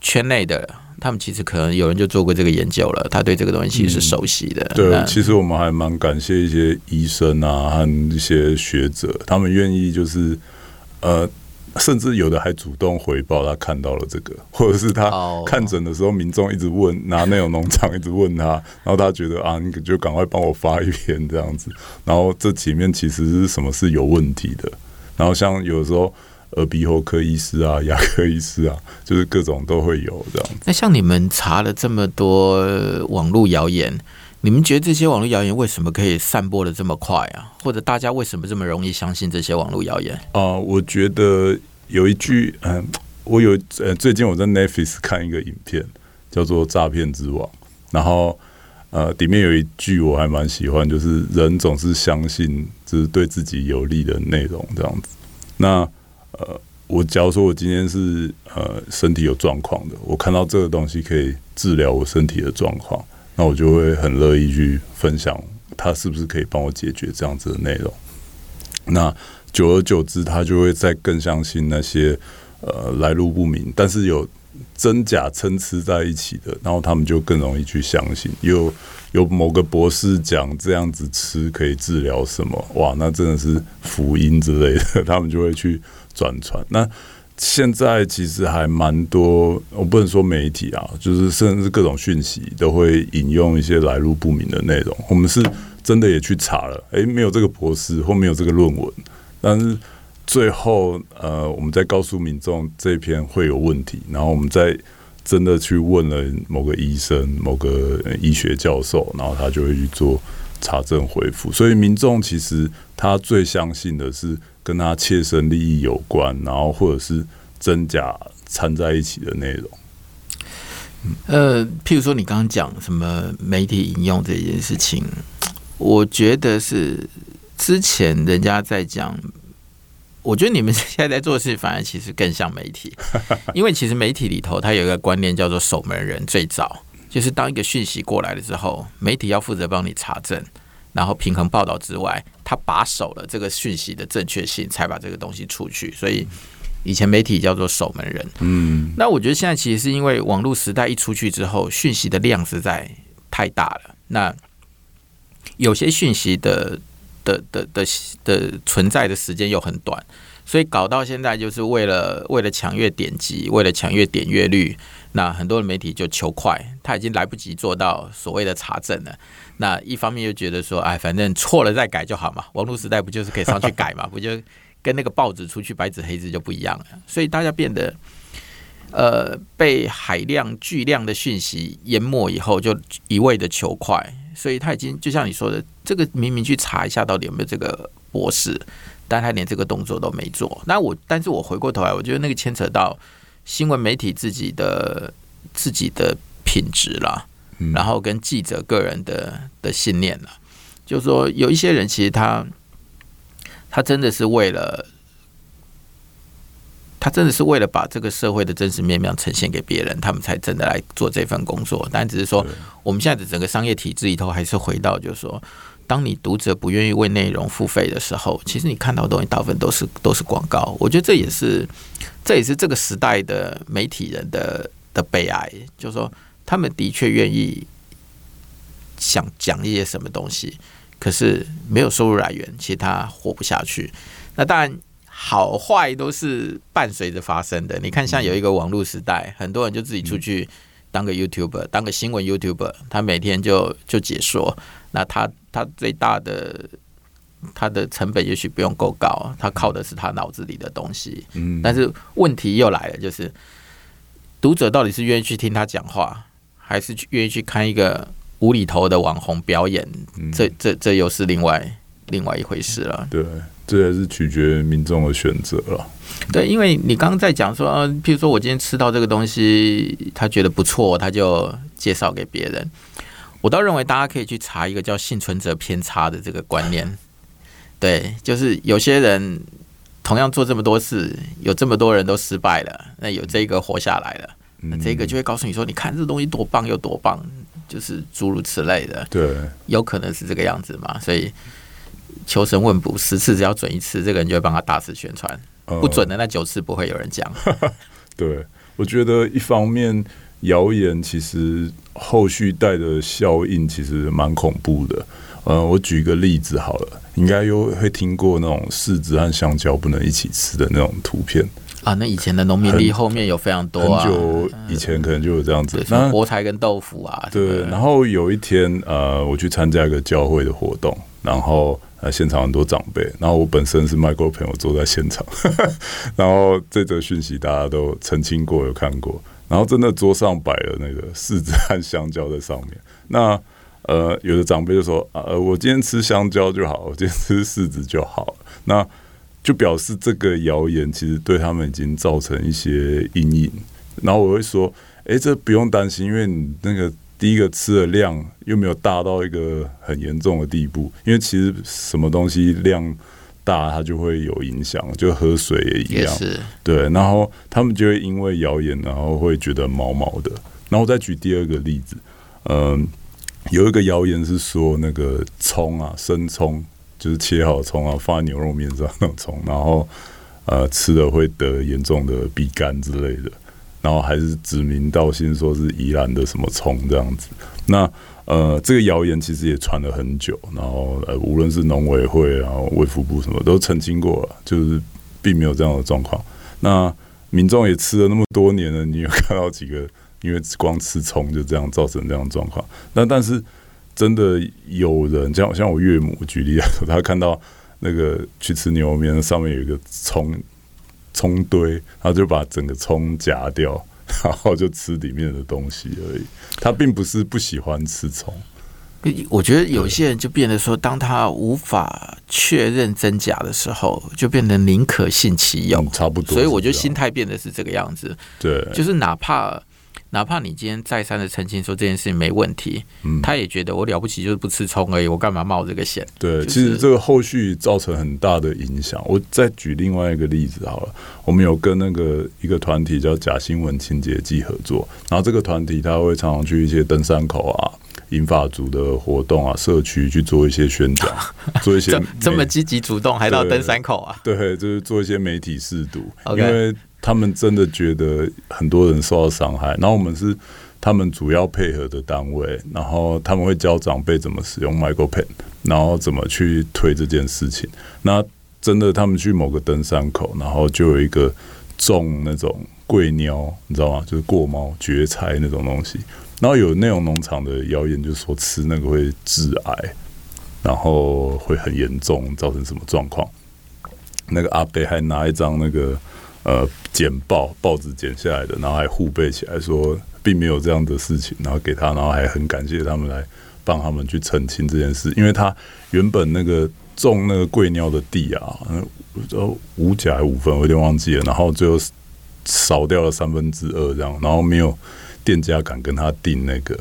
圈内的，他们其实可能有人就做过这个研究了，他对这个东西是熟悉的。嗯、对，其实我们还蛮感谢一些医生啊和一些学者，他们愿意就是呃，甚至有的还主动回报他看到了这个，或者是他看诊的时候，民众一直问，拿那种农场一直问他，然后他觉得啊，你就赶快帮我发一篇这样子，然后这里面其实是什么是有问题的。然后像有时候耳鼻喉科医师啊、牙科医师啊，就是各种都会有这样。那像你们查了这么多网络谣言，你们觉得这些网络谣言为什么可以散播的这么快啊？或者大家为什么这么容易相信这些网络谣言？啊、呃，我觉得有一句，嗯、呃，我有呃，最近我在 Netflix 看一个影片，叫做《诈骗之王》，然后。呃，里面有一句我还蛮喜欢，就是人总是相信就是对自己有利的内容这样子。那呃，我假如说我今天是呃身体有状况的，我看到这个东西可以治疗我身体的状况，那我就会很乐意去分享，它是不是可以帮我解决这样子的内容。那久而久之，他就会再更相信那些呃来路不明，但是有。真假参差在一起的，然后他们就更容易去相信。有有某个博士讲这样子吃可以治疗什么，哇，那真的是福音之类的，他们就会去转传。那现在其实还蛮多，我不能说媒体啊，就是甚至各种讯息都会引用一些来路不明的内容。我们是真的也去查了，诶，没有这个博士或没有这个论文，但是。最后，呃，我们再告诉民众这篇会有问题，然后我们再真的去问了某个医生、某个医学教授，然后他就会去做查证回复，所以民众其实他最相信的是跟他切身利益有关，然后或者是真假掺在一起的内容。呃，譬如说你刚刚讲什么媒体引用这件事情，我觉得是之前人家在讲。我觉得你们现在在做的事，反而其实更像媒体，因为其实媒体里头它有一个观念叫做守门人。最早就是当一个讯息过来了之后，媒体要负责帮你查证，然后平衡报道之外，他把守了这个讯息的正确性，才把这个东西出去。所以以前媒体叫做守门人。嗯，那我觉得现在其实是因为网络时代一出去之后，讯息的量实在太大了。那有些讯息的。的的的的存在的时间又很短，所以搞到现在就是为了为了抢阅点击，为了抢阅点阅率，那很多的媒体就求快，他已经来不及做到所谓的查证了。那一方面又觉得说，哎，反正错了再改就好嘛，网络时代不就是可以上去改嘛？不就跟那个报纸出去白纸黑字就不一样了？所以大家变得，呃，被海量巨量的讯息淹没以后，就一味的求快。所以他已经就像你说的，这个明明去查一下到底有没有这个博士，但他连这个动作都没做。那我，但是我回过头来，我觉得那个牵扯到新闻媒体自己的自己的品质啦，然后跟记者个人的的信念了。就是说，有一些人其实他他真的是为了。他真的是为了把这个社会的真实面貌呈现给别人，他们才真的来做这份工作。但只是说，我们现在的整个商业体制里头，还是回到就是说，当你读者不愿意为内容付费的时候，其实你看到的东西大部分都是都是广告。我觉得这也是这也是这个时代的媒体人的的悲哀，就是说，他们的确愿意想讲一些什么东西，可是没有收入来源，其实他活不下去。那当然。好坏都是伴随着发生的。你看，像有一个网络时代，很多人就自己出去当个 YouTuber，当个新闻 YouTuber，他每天就就解说。那他他最大的他的成本也许不用够高，他靠的是他脑子里的东西。嗯，但是问题又来了，就是读者到底是愿意去听他讲话，还是愿意去看一个无厘头的网红表演？这这这又是另外另外一回事了。对。这也是取决于民众的选择了。对，因为你刚刚在讲说，呃，譬如说我今天吃到这个东西，他觉得不错，他就介绍给别人。我倒认为大家可以去查一个叫幸存者偏差的这个观念。对，就是有些人同样做这么多事，有这么多人都失败了，那有这个活下来了，那这个就会告诉你说，你看这东西多棒又多棒，就是诸如此类的。对，有可能是这个样子嘛，所以。求神问卜，十次只要准一次，这个人就会帮他大肆宣传。不准的那九次不会有人讲。对，我觉得一方面谣言其实后续带的效应其实蛮恐怖的。嗯，我举一个例子好了，应该有会听过那种柿子和香蕉不能一起吃的那种图片啊。那以前的农民历后面有非常多啊，很久以前可能就有这样子。什么菠菜跟豆腐啊？对。然后有一天，呃，我去参加一个教会的活动，然后。呃，现场很多长辈，然后我本身是 Michael 朋友坐在现场，然后这则讯息大家都澄清过，有看过，然后真的桌上摆了那个柿子和香蕉在上面。那呃，有的长辈就说啊，呃，我今天吃香蕉就好，我今天吃柿子就好。那就表示这个谣言其实对他们已经造成一些阴影。然后我会说，哎，这不用担心，因为你那个。第一个吃的量又没有大到一个很严重的地步，因为其实什么东西量大，它就会有影响，就喝水也一样。是对，然后他们就会因为谣言，然后会觉得毛毛的。然后我再举第二个例子，嗯，有一个谣言是说那个葱啊，生葱就是切好葱啊，放在牛肉面上那种葱，然后呃吃了会得严重的鼻干之类的。然后还是指名道姓说是宜兰的什么葱这样子，那呃这个谣言其实也传了很久，然后呃无论是农委会然后卫福部什么都澄清过了，就是并没有这样的状况。那民众也吃了那么多年了，你有看到几个因为光吃葱就这样造成这样的状况？那但是真的有人像像我岳母举例来说，他看到那个去吃牛肉面上面有一个葱。葱堆，然后就把整个葱夹掉，然后就吃里面的东西而已。他并不是不喜欢吃葱，我觉得有些人就变得说，当他无法确认真假的时候，就变得宁可信其有，嗯，差不多。所以我觉得心态变得是这个样子。对，就是哪怕哪怕你今天再三的澄清说这件事情没问题，嗯，他也觉得我了不起就是不吃葱而已，我干嘛冒这个险？对，就是，其实这个后续造成很大的影响。我再举另外一个例子好了，我们有跟那个一个团体叫假新闻清洁剂合作，然后这个团体他会常常去一些登山口啊。银发族的活动啊，社区去做一些宣讲，做一些这么积极主动，还到登山口啊？对，就是做一些媒体试读.因为他们真的觉得很多人受到伤害，然后我们是他们主要配合的单位，然后他们会教长辈怎么使用 MicroPen，然后怎么去推这件事情。那真的，他们去某个登山口，然后就有一个种那种贵鸟，你知道吗？就是过猫蕨菜那种东西。然后有内容农场的谣言，就是说吃那个会致癌，然后会很严重，造成什么状况？那个阿伯还拿一张那个呃剪报报纸剪下来的，然后还互背起来说并没有这样的事情，然后给他，然后还很感谢他们来帮他们去澄清这件事，因为他原本那个种那个贵尿的地啊，呃五甲还五分，我有点忘记了，然后最后少掉了三分之二这样，然后没有。店家敢跟他订那个，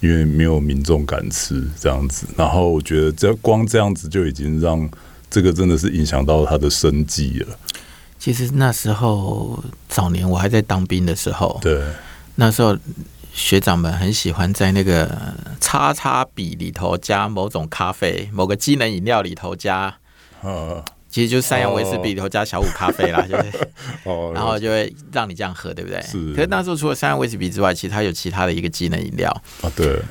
因为没有民众敢吃这样子。然后我觉得，这光这样子就已经让这个真的是影响到他的生计了。其实那时候早年我还在当兵的时候，对，那时候学长们很喜欢在那个叉叉笔里头加某种咖啡，某个机能饮料里头加，啊。其实就是三洋威士比里头加小五咖啡啦，就是，然后就会让你这样喝，对不对？是。可是那时候除了三洋威士比之外，其实它有其他的一个机能饮料啊。对。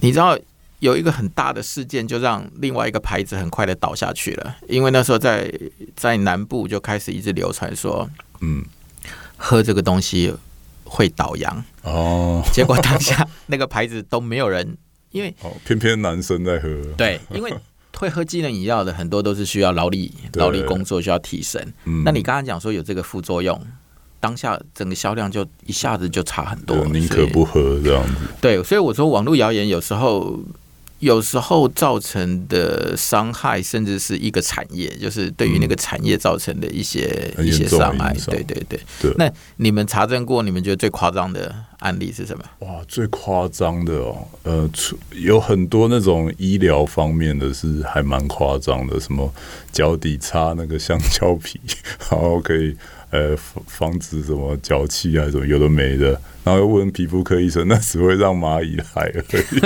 你知道有一个很大的事件，就让另外一个牌子很快的倒下去了，因为那时候在在南部就开始一直流传说，嗯，喝这个东西会倒阳哦。结果当下 那个牌子都没有人，因为偏偏男生在喝。对，因为。会喝机能饮料的很多都是需要劳力 劳力工作，需要提神。嗯、那你刚刚讲说有这个副作用，当下整个销量就一下子就差很多，宁可不喝这样子。对，所以我说网络谣言有时候。有时候造成的伤害，甚至是一个产业，就是对于那个产业造成的一些、嗯、一些伤害。对对对，对。那你们查证过，你们觉得最夸张的案例是什么？哇，最夸张的哦，呃，有很多那种医疗方面的是还蛮夸张的，什么脚底擦那个香蕉皮，然后可以。呃，防防止什么脚气啊，什么有的没的，然后又问皮肤科医生，那只会让蚂蚁来而已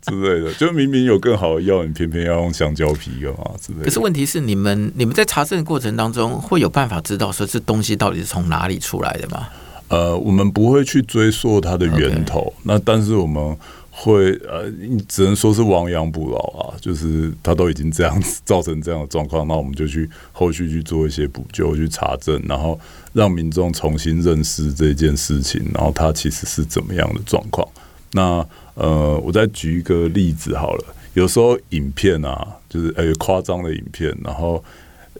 之类的。就明明有更好的药，你偏偏要用香蕉皮干嘛之类的。可是问题是，你们你们在查证的过程当中，会有办法知道说这东西到底是从哪里出来的吗？呃，我们不会去追溯它的源头，Okay. 那但是我们。会呃，你只能说是亡羊补牢啊，就是他都已经这样子造成这样的状况，那我们就去后续去做一些补救，去查证，然后让民众重新认识这件事情，然后它其实是怎么样的状况。那呃，我再举一个例子好了，有时候影片啊，就是呃夸张的影片，然后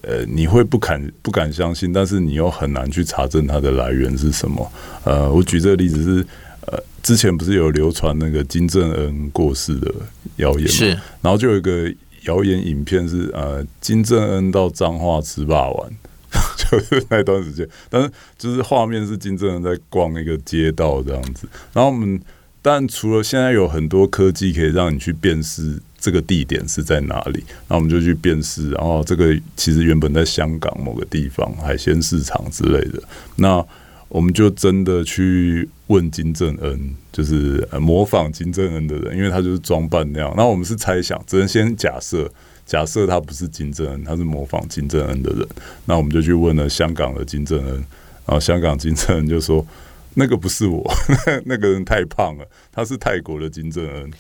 呃你会不敢不敢相信，但是你又很难去查证它的来源是什么。呃，我举这个例子是。呃，之前不是有流传那个金正恩过世的谣言吗？是，然后就有一个谣言影片是呃，金正恩到彰化吃霸王，就是那段时间，但是就是画面是金正恩在逛一个街道这样子。然后我们，但除了现在有很多科技可以让你去辨识这个地点是在哪里，那我们就去辨识，然后这个其实原本在香港某个地方海鲜市场之类的，那。我们就真的去问金正恩，就是模仿金正恩的人，因为他就是装扮那样。那我们是猜想，只能先假设，假设他不是金正恩，他是模仿金正恩的人。那我们就去问了香港的金正恩，然后香港金正恩就说。那个不是我，那个人太胖了，他是泰国的金正恩。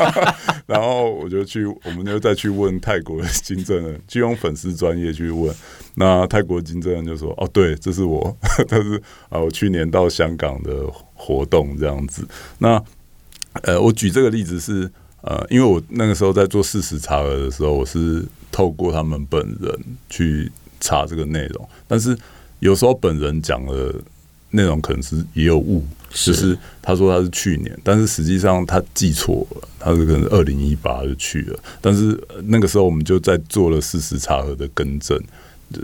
然后我就去，我们就再去问泰国的金正恩，就用粉丝专业去问。那泰国金正恩就说：“哦，对，这是我，但是啊，我去年到香港的活动这样子。”那呃，我举这个例子是呃，因为我那个时候在做事实查核的时候，我是透过他们本人去查这个内容，但是有时候本人讲的。内容可能是也有误，就是他说他是去年，但是实际上他记错了，他是可能二零一八就去了，但是那个时候我们就在做了事实查核的更正。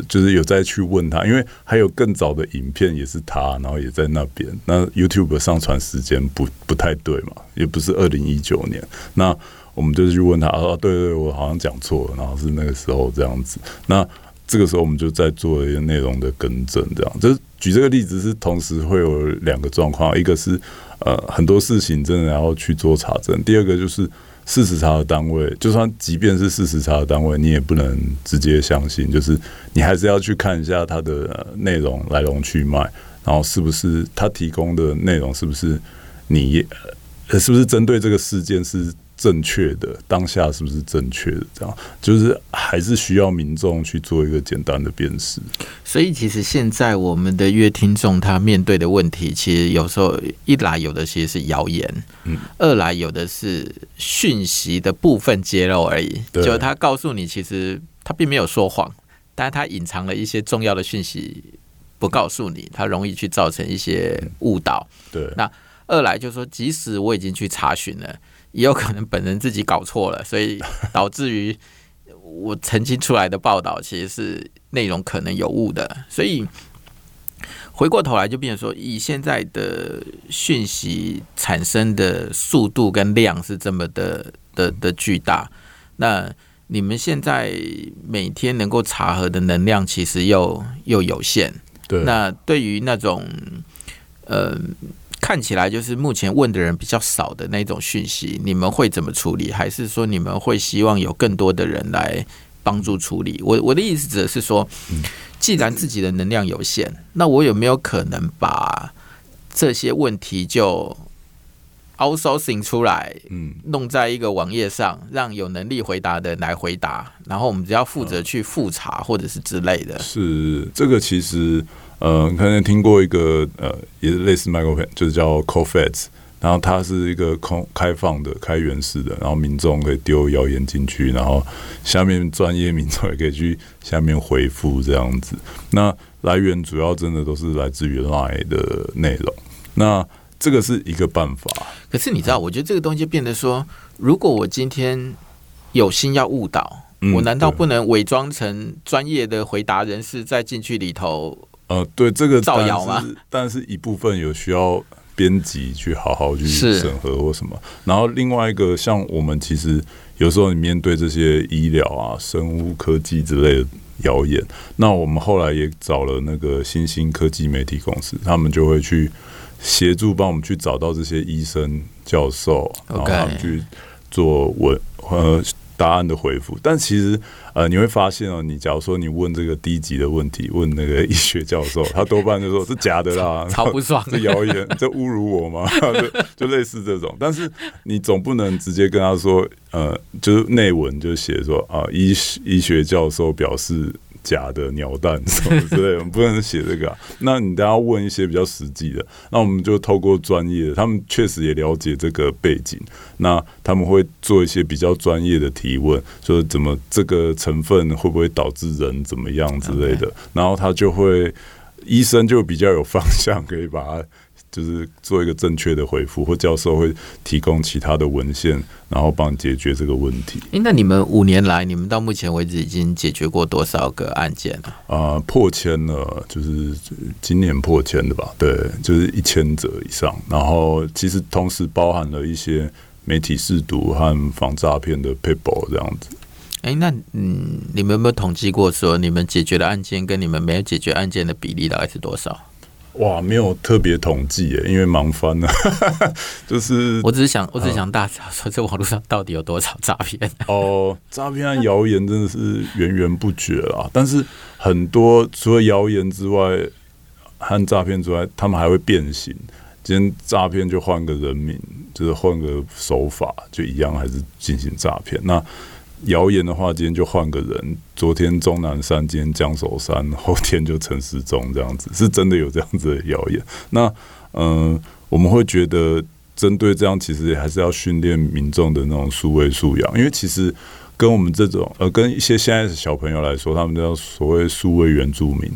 就是有再去问他，因为还有更早的影片也是他，然后也在那边。那 YouTube 上传时间不不太对嘛，也不是二零一九年。那我们就去问他，啊，对对对，我好像讲错了，然后是那个时候这样子。那这个时候我们就在做一些内容的更正，这样。就是举这个例子是同时会有两个状况，一个是呃很多事情真的要去做查证，第二个就是。事实查的单位，就算即便是事实查的单位，你也不能直接相信，就是你还是要去看一下它的内容来龙去脉，然后是不是他提供的内容是不是你，是不是针对这个事件是。正确的当下是不是正确的？这样就是还是需要民众去做一个简单的辨识。所以，其实现在我们的乐听众他面对的问题，其实有时候一来有的其实是谣言，嗯，二来有的是讯息的部分揭露而已。就他告诉你，其实他并没有说谎，但是他隐藏了一些重要的讯息不告诉你，他容易去造成一些误导。对，那二来就是说，即使我已经去查询了。也有可能本人自己搞错了，所以 导致于我澄清出来的报道其实是内容可能有误的。所以回过头来就变成说，以现在的讯息产生的速度跟量是这么的的的巨大，那你们现在每天能够查核的能量其实又又有限。对，那对于那种呃。看起来就是目前问的人比较少的那种讯息，你们会怎么处理？还是说你们会希望有更多的人来帮助处理？我我的意思指的是说，既然自己的能量有限，那我有没有可能把这些问题就 outsourcing 出来，嗯，弄在一个网页上，让有能力回答的来回答，然后我们只要负责去复查或者是之类的。是这个其实。呃，可能听过一个呃，也是类似 Micropen，就是叫 Cofacts，然后它是一个空开放的、开源式的，然后民众可以丢谣言进去，然后下面专业民众也可以去下面回复这样子。那来源主要真的都是来自于 Line 的内容。那这个是一个办法。可是你知道，我觉得这个东西变得说，如果我今天有心要误导，嗯、我难道不能伪装成专业的回答人士再进去里头？呃，对这个造谣嘛？但是一部分有需要编辑去好好去审核或什么。然后另外一个，像我们其实有时候你面对这些医疗啊、生物科技之类的谣言，那我们后来也找了那个新兴科技媒体公司，他们就会去协助帮我们去找到这些医生、教授，然后他们去做文呃。答案的回复，但其实呃，你会发现哦，你假如说你问这个低级的问题，问那个医学教授，他多半就说是假的啦，超不爽，这谣言，这侮辱我吗？就就类似这种，但是你总不能直接跟他说，呃，就是内文就写说啊，医医学教授表示。假的鸟蛋什么之类的，我们不能写这个啊。那你等下问一些比较实际的，那我们就透过专业的，他们确实也了解这个背景，那他们会做一些比较专业的提问，说怎么这个成分会不会导致人怎么样之类的，然后他就会医生就比较有方向，可以把它。就是做一个正确的回复，或教授会提供其他的文献，然后帮你解决这个问题。诶，那你们五年来，你们到目前为止已经解决过多少个案件了？啊、呃，破千了，就是今年破千的吧？对，就是一千则以上。然后其实同时包含了一些媒体试毒和防诈骗的 paper 这样子。诶，那嗯，你们有没有统计过说你们解决的案件跟你们没有解决案件的比例大概是多少？哇，没有特别统计耶，因为忙翻了。就是我只是想，我只是想大家说，这网络上到底有多少诈骗？哦，诈骗和谣言真的是源源不绝啦。但是很多除了谣言之外，和诈骗之外，他们还会变形。今天诈骗就换个人名，就是换个手法，就一样还是进行诈骗。那谣言的话，今天就换个人。昨天钟南山，今天江守山，后天就陈时中，这样子是真的有这样子的谣言。那嗯、我们会觉得针对这样，其实还是要训练民众的那种数位素养，因为其实跟我们这种呃，跟一些现在的小朋友来说，他们叫所谓数位原住民，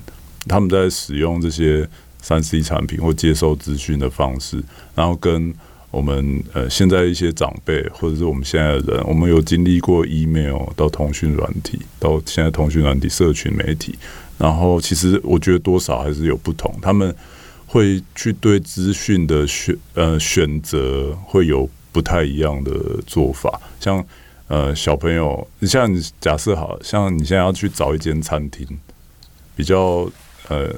他们在使用这些三 C 产品或接收资讯的方式，然后跟我们呃现在一些长辈或者是我们现在的人，我们有经历过 email 到通讯软体，到现在通讯软体、社群媒体，然后其实我觉得多少还是有不同，他们会去对资讯的选呃选择会有不太一样的做法，像呃小朋友，你像你假设好像你现在要去找一间餐厅，比较呃。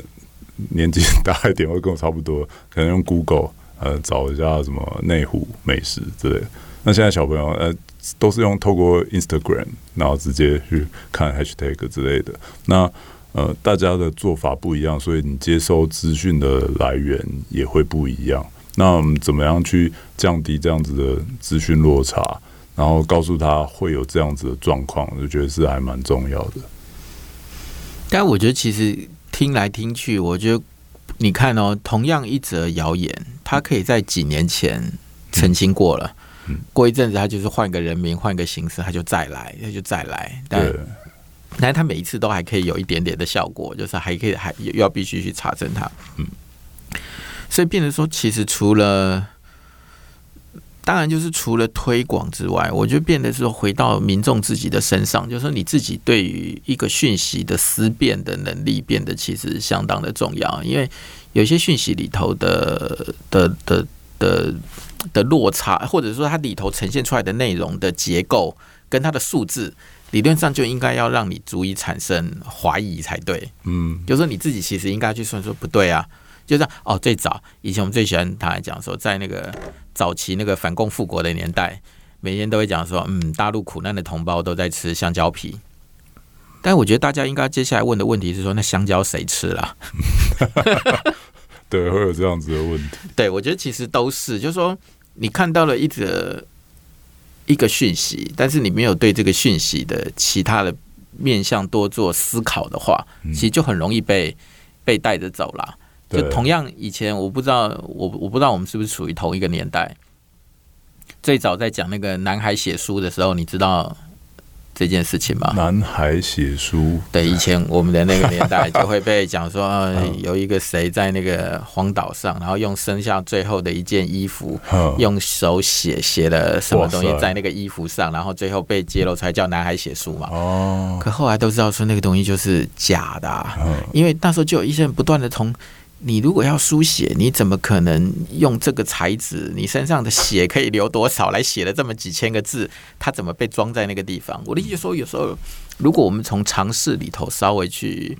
年纪 大一点会跟我差不多，可能用 Google 呃找一下什么内湖美食之类。那现在小朋友呃都是用透过 Instagram，然后直接去看 Hashtag 之类的。那呃大家的做法不一样，所以你接收资讯的来源也会不一样。那我们怎么样去降低这样子的资讯落差，然后告诉他会有这样子的状况，我就觉得是还蛮重要的。但我觉得其实。听来听去，我觉得你看哦，同样一则谣言，他可以在几年前澄清过了，嗯、过一阵子他就是换个人名、换个形式，他就再来，他就再来。但但他每一次都还可以有一点点的效果，就是还可以还要必须去查证他。嗯，所以变成说，其实除了。当然，就是除了推广之外，我觉得变得是回到民众自己的身上，就是说你自己对于一个讯息的思辨的能力变得其实相当的重要。因为有些讯息里头的的的的的落差，或者说它里头呈现出来的内容的结构跟它的数字，理论上就应该要让你足以产生怀疑才对。嗯，就是说你自己其实应该去算说不对啊。就是哦，最早以前我们最喜欢他来讲说，在那个早期那个反共复国的年代，每天都会讲说，嗯，大陆苦难的同胞都在吃香蕉皮。但我觉得大家应该接下来问的问题是说，那香蕉谁吃了？对，会有这样子的问题。对，我觉得其实都是，就是说你看到了一则一个讯息，但是你没有对这个讯息的其他的面向多做思考的话，其实就很容易被被带着走了。就同样，以前我不知道，我我不知道我们是不是属于同一个年代。最早在讲那个男孩写书的时候，你知道这件事情吗？男孩写书，对，以前我们的那个年代就会被讲说，有一个谁在那个荒岛上，然后用剩下最后的一件衣服，用手写写了什么东西在那个衣服上，然后最后被揭露出来叫男孩写书嘛。哦，可后来都知道说那个东西就是假的，因为那时候就有一些人不断的从。你如果要书写，你怎么可能用这个材质？你身上的血可以流多少来写了这么几千个字？它怎么被装在那个地方？我的意思说，有时候如果我们从常识里头稍微去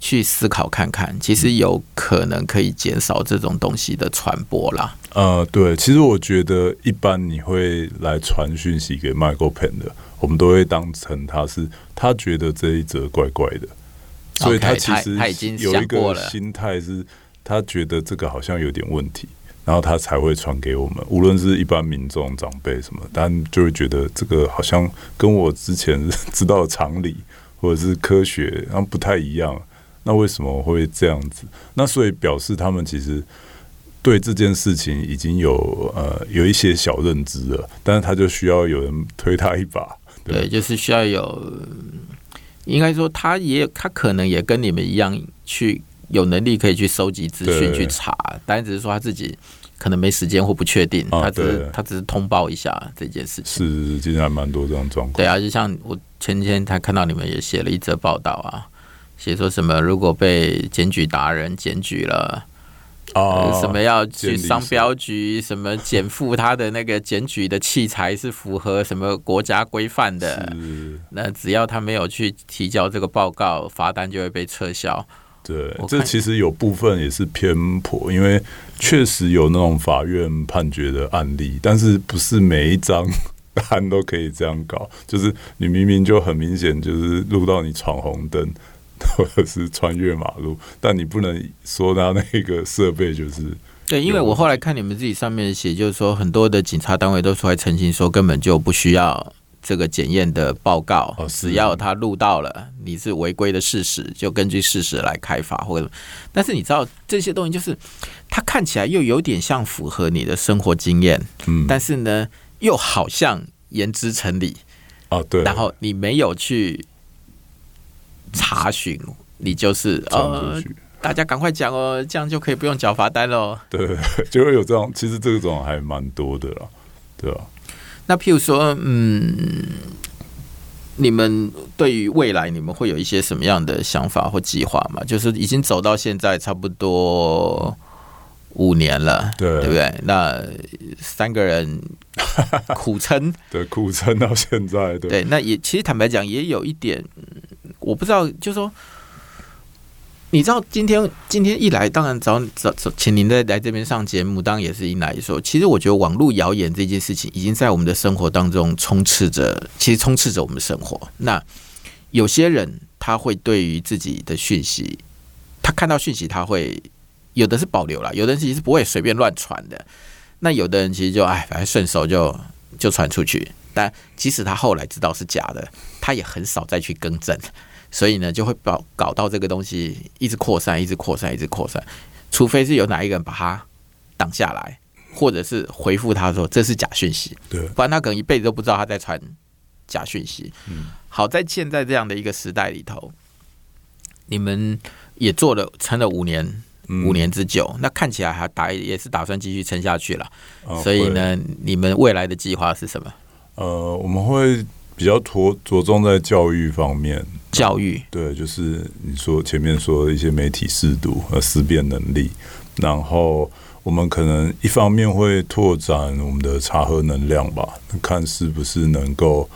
去思考看看，其实有可能可以减少这种东西的传播啦。呃，对，其实我觉得一般你会来传讯息给 Michael Pen 的，我们都会当成他是他觉得这一则怪怪的。所以他其实他已经有一个心态是，他觉得这个好像有点问题，然后他才会传给我们。无论是一般民众、长辈什么，但就会觉得这个好像跟我之前知道的常理或者是科学，然后不太一样。那为什么会这样子？那所以表示他们其实对这件事情已经有呃有一些小认知了，但是他就需要有人推他一把。对，对，就是需要有。应该说，他也他可能也跟你们一样，去有能力可以去收集资讯去查，但只是说他自己可能没时间或不确定，他只是他只是通报一下这件事情。是，其实还蛮多这种状况。对啊，就像我前天才看到你们也写了一则报道啊，写说什么如果被检举达人检举了。哦，什么要去商标局？什么检附他的那个检举的器材是符合什么国家规范的？那只要他没有去提交这个报告，罚单就会被撤销。对，这其实有部分也是偏颇，因为确实有那种法院判决的案例，但是不是每一张单都可以这样搞。就是你明明就很明显，就是录到你闯红灯。或者是穿越马路，但你不能说他那个设备就是对，因为我后来看你们自己上面写，就是说很多的警察单位都出来澄清说，根本就不需要这个检验的报告，只要他录到了你是违规的事实，就根据事实来开罚或者。但是你知道这些东西，就是它看起来又有点像符合你的生活经验，嗯，但是呢，又好像言之成理啊，对，然后你没有去。查询，你就是呃，大家赶快讲哦，这样就可以不用缴罚单喽。对，就会有这种，其实这种还蛮多的啦，对吧？那譬如说，嗯，你们对于未来你们会有一些什么样的想法或计划吗？就是已经走到现在差不多五年了，对，对不对？那三个人苦撑，对，苦撑到现在，对，对，那也其实坦白讲，也有一点，我不知道，就说。你知道今天今天一来，当然找找找，请您再来这边上节目，当然也是迎来说，其实我觉得网络谣言这件事情已经在我们的生活当中充斥着，其实充斥着我们的生活。那有些人他会对于自己的讯息，他看到讯息他会有的是保留了，有的人其实是不会随便乱传的。那有的人其实就哎，反正顺手就就传出去，但即使他后来知道是假的，他也很少再去更正。所以呢，就会搞搞到这个东西一直扩散，一直扩散，一直扩散。除非是有哪一个人把它挡下来，或者是回复他说这是假讯息，对，不然他可能一辈子都不知道他在传假讯息。嗯，好在现在这样的一个时代里头，你们也做了撑了五年，五年之久，那看起来还打也是打算继续撑下去了。所以呢，你们未来的计划是什么？呃，我们会。比较着着重在教育方面，教育对，就是你说前面说的一些媒体识读和思辨能力，然后我们可能一方面会拓展我们的查核能量吧，看是不是能够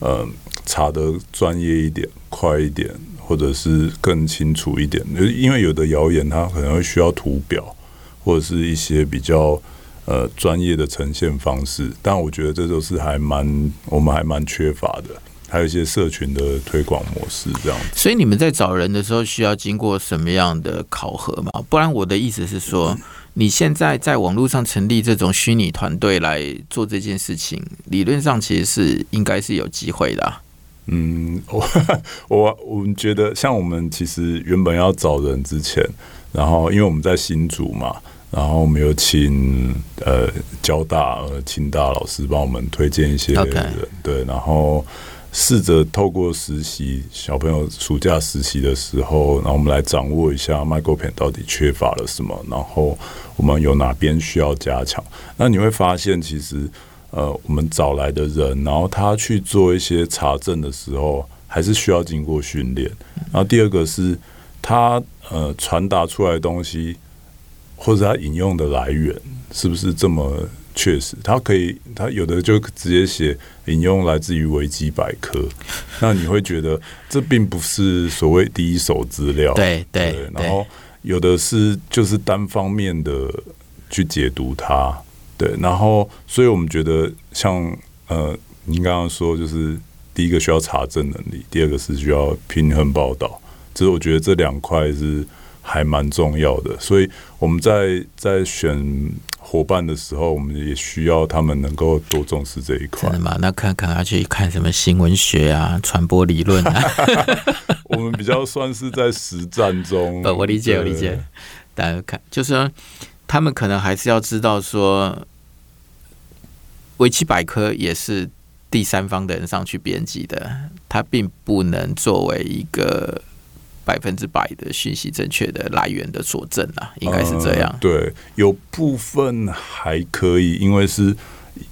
呃查的专业一点、快一点，或者是更清楚一点。因为有的谣言它可能会需要图表，或者是一些比较。呃，专业的呈现方式，但我觉得这都是还蛮我们还蛮缺乏的，还有一些社群的推广模式这样子。所以你们在找人的时候需要经过什么样的考核吗？不然我的意思是说，嗯、你现在在网络上成立这种虚拟团队来做这件事情，理论上其实是应该是有机会的、啊。嗯，我 我我们觉得，像我们其实原本要找人之前，然后因为我们在新竹嘛。然后我们有请呃交大、呃清大老师帮我们推荐一些人.对，然后试着透过实习，小朋友暑假实习的时候，然后我们来掌握一下 MicroPen 到底缺乏了什么，然后我们有哪边需要加强。那你会发现，其实呃我们找来的人，然后他去做一些查证的时候，还是需要经过训练。然后第二个是他呃传达出来的东西。或者他引用的来源是不是这么确实？他可以，他有的就直接写引用来自于维基百科，那你会觉得这并不是所谓第一手资料。对对，对。然后有的是就是单方面的去解读它，对。然后，所以我们觉得像呃，您刚刚说，就是第一个需要查证能力，第二个是需要平衡报道。其实我觉得这两块是。还蛮重要的，所以我们在在选伙伴的时候，我们也需要他们能够多重视这一块。真的吗？那看可能要去看什么新闻学啊、传播理论啊。我们比较算是在实战中。呃，我理解，我理解。大家看，就是说，他们可能还是要知道说，维基百科也是第三方的人上去编辑的，它并不能作为一个。百分之百的讯息正确的来源的佐证啊，应该是这样。呃，对，有部分还可以，因为是，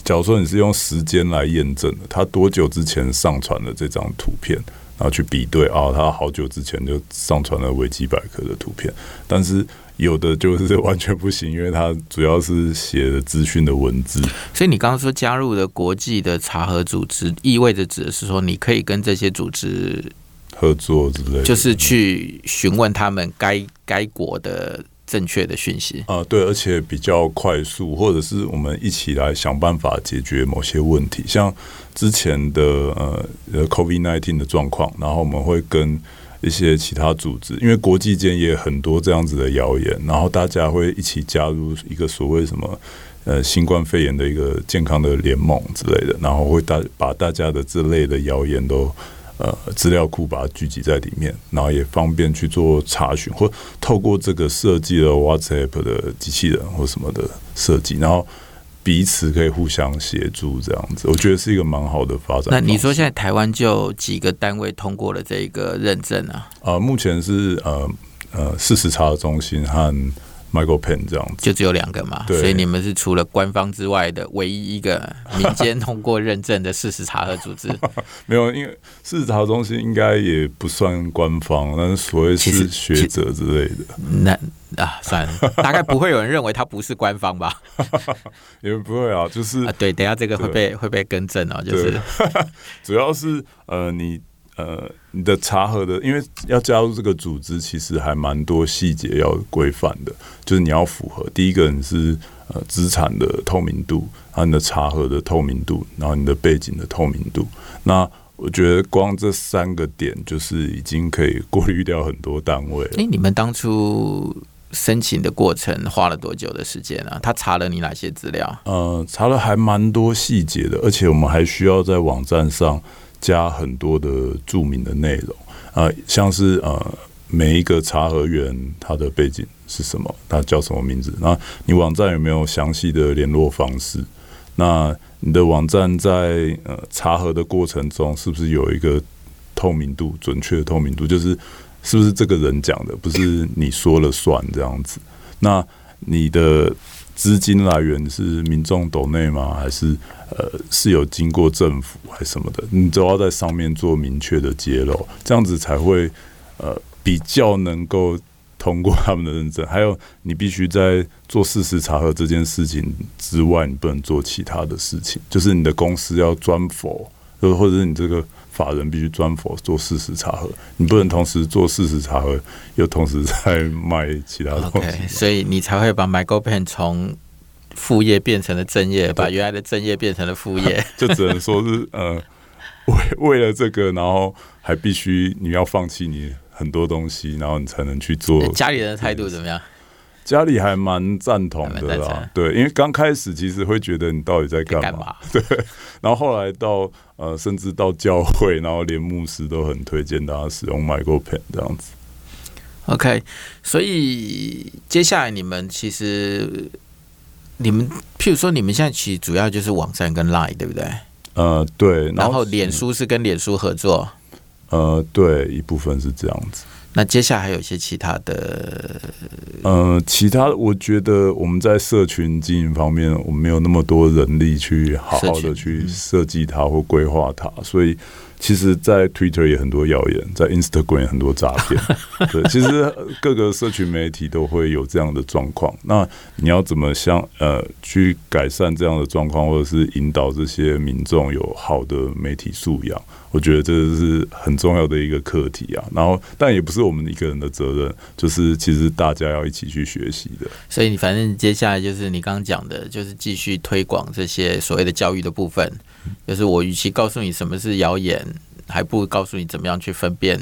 假如说你是用时间来验证的，他多久之前上传了这张图片，然后去比对啊，他好久之前就上传了维基百科的图片，但是有的就是完全不行，因为它主要是写的资讯的文字。所以你刚刚说加入的国际的查核组织，意味着指的是说，你可以跟这些组织。合作之类的，就是去询问他们该该国的正确的讯息啊，对，而且比较快速，或者是我们一起来想办法解决某些问题，像之前的呃呃 COVID nineteen 的状况，然后我们会跟一些其他组织，因为国际间也很多这样子的谣言，然后大家会一起加入一个所谓什么呃新冠肺炎的一个健康的联盟之类的，然后会大把大家的这类的谣言都。呃，资料库把它聚集在里面，然后也方便去做查询，或透过这个设计了 WhatsApp 的机器人或什么的设计，然后彼此可以互相协助，这样子，我觉得是一个蛮好的发展。那你说现在台湾就几个单位通过了这一个认证啊？呃，目前是呃呃事实查的中心和 Michael Penn 这样子，就只有两个嘛，所以你们是除了官方之外的唯一一个民间通过认证的事实查核组织。没有，因为事实查核中心应该也不算官方，但是所谓是学者之类的。那啊，算了，大概不会有人认为它不是官方吧？也不会啊，就是啊，对，等下这个会被会被更正哦，就是 主要是呃你。呃，你的查核的，因为要加入这个组织，其实还蛮多细节要规范的。就是你要符合第一个，你是呃资产的透明度，然后你的查核的透明度，然后你的背景的透明度。那我觉得光这三个点，就是已经可以过滤掉很多单位了。诶，你们当初申请的过程花了多久的时间啊？他查了你哪些资料？呃，查了还蛮多细节的，而且我们还需要在网站上。加很多的著名的内容啊，像是呃每一个查核员他的背景是什么，他叫什么名字？那你网站有没有详细的联络方式？那你的网站在呃查核的过程中，是不是有一个透明度、准确的透明度？就是是不是这个人讲的，不是你说了算这样子？那你的。资金来源是民众抖内吗？还是呃是有经过政府还是什么的？你都要在上面做明确的揭露，这样子才会呃比较能够通过他们的认证。还有，你必须在做事实查核这件事情之外，你不能做其他的事情。就是你的公司要专否或者是你这个法人必须专 for 做事实查核，你不能同时做事实查核，又同时在卖其他东西。Okay, 所以你才会把 MyGoPen 从副业变成了正业，把原来的正业变成了副业，就只能说是呃，为为了这个，然后还必须你要放弃你很多东西，然后你才能去做。家里人的态度怎么样？家里还蛮赞同的啦，对，因为刚开始其实会觉得你到底在干嘛，嘛？对，然后后来到呃，甚至到教会，然后连牧师都很推荐大家使用 MyGoPen 这样子。OK，所以接下来你们其实你们譬如说你们现在其实主要就是网站跟 Line 对不对？呃，对，然后脸书是跟脸书合作，呃，对，一部分是这样子。那接下来还有一些其他的，呃，其他我觉得我们在社群经营方面，我们没有那么多人力去好好的去设计它或规划它，所以。其实，在 Twitter 也很多谣言，在 Instagram 也很多诈骗。对，其实各个社群媒体都会有这样的状况。那你要怎么像呃去改善这样的状况，或者是引导这些民众有好的媒体素养？我觉得这是很重要的一个课题啊。然后，但也不是我们一个人的责任，就是其实大家要一起去学习的。所以，你反正接下来就是你刚刚讲的，就是继续推广这些所谓的教育的部分。就是我与其告诉你什么是谣言，还不如告诉你怎么样去分辨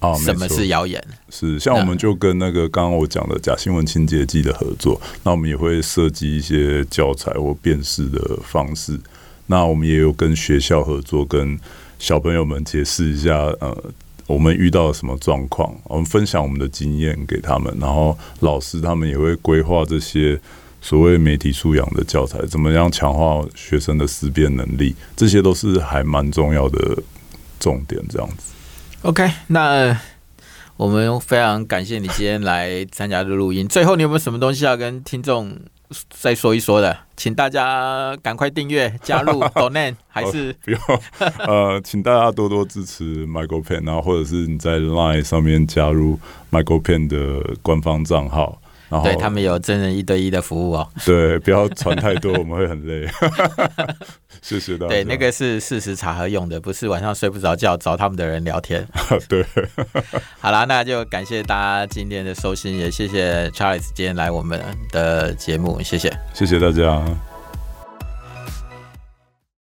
啊什么是谣言。是像我们就跟那个刚刚我讲的假新闻清洁剂的合作，那我们也会设计一些教材或辨识的方式。那我们也有跟学校合作，跟小朋友们解释一下，呃，我们遇到了什么状况，我们分享我们的经验给他们，然后老师他们也会规划这些。所谓媒体素养的教材，怎么样强化学生的思辨能力？这些都是还蛮重要的重点。这样子，OK，那我们非常感谢你今天来参加的录音。最后，你有没有什么东西要跟听众再说一说的？请大家赶快订阅、加入 Donate，还是不用？呃，请大家多多支持 Michael Pen，然后或者是你在 Line 上面加入 Michael Pen 的官方账号。对他们有真人一对一的服务哦。对，不要传太多，我们会很累。谢谢大家。对，那个是事实查核用的，不是晚上睡不着觉找他们的人聊天。对。好啦，那就感谢大家今天的收听，也谢谢 Charles 今天来我们的节目，谢谢，谢谢大家。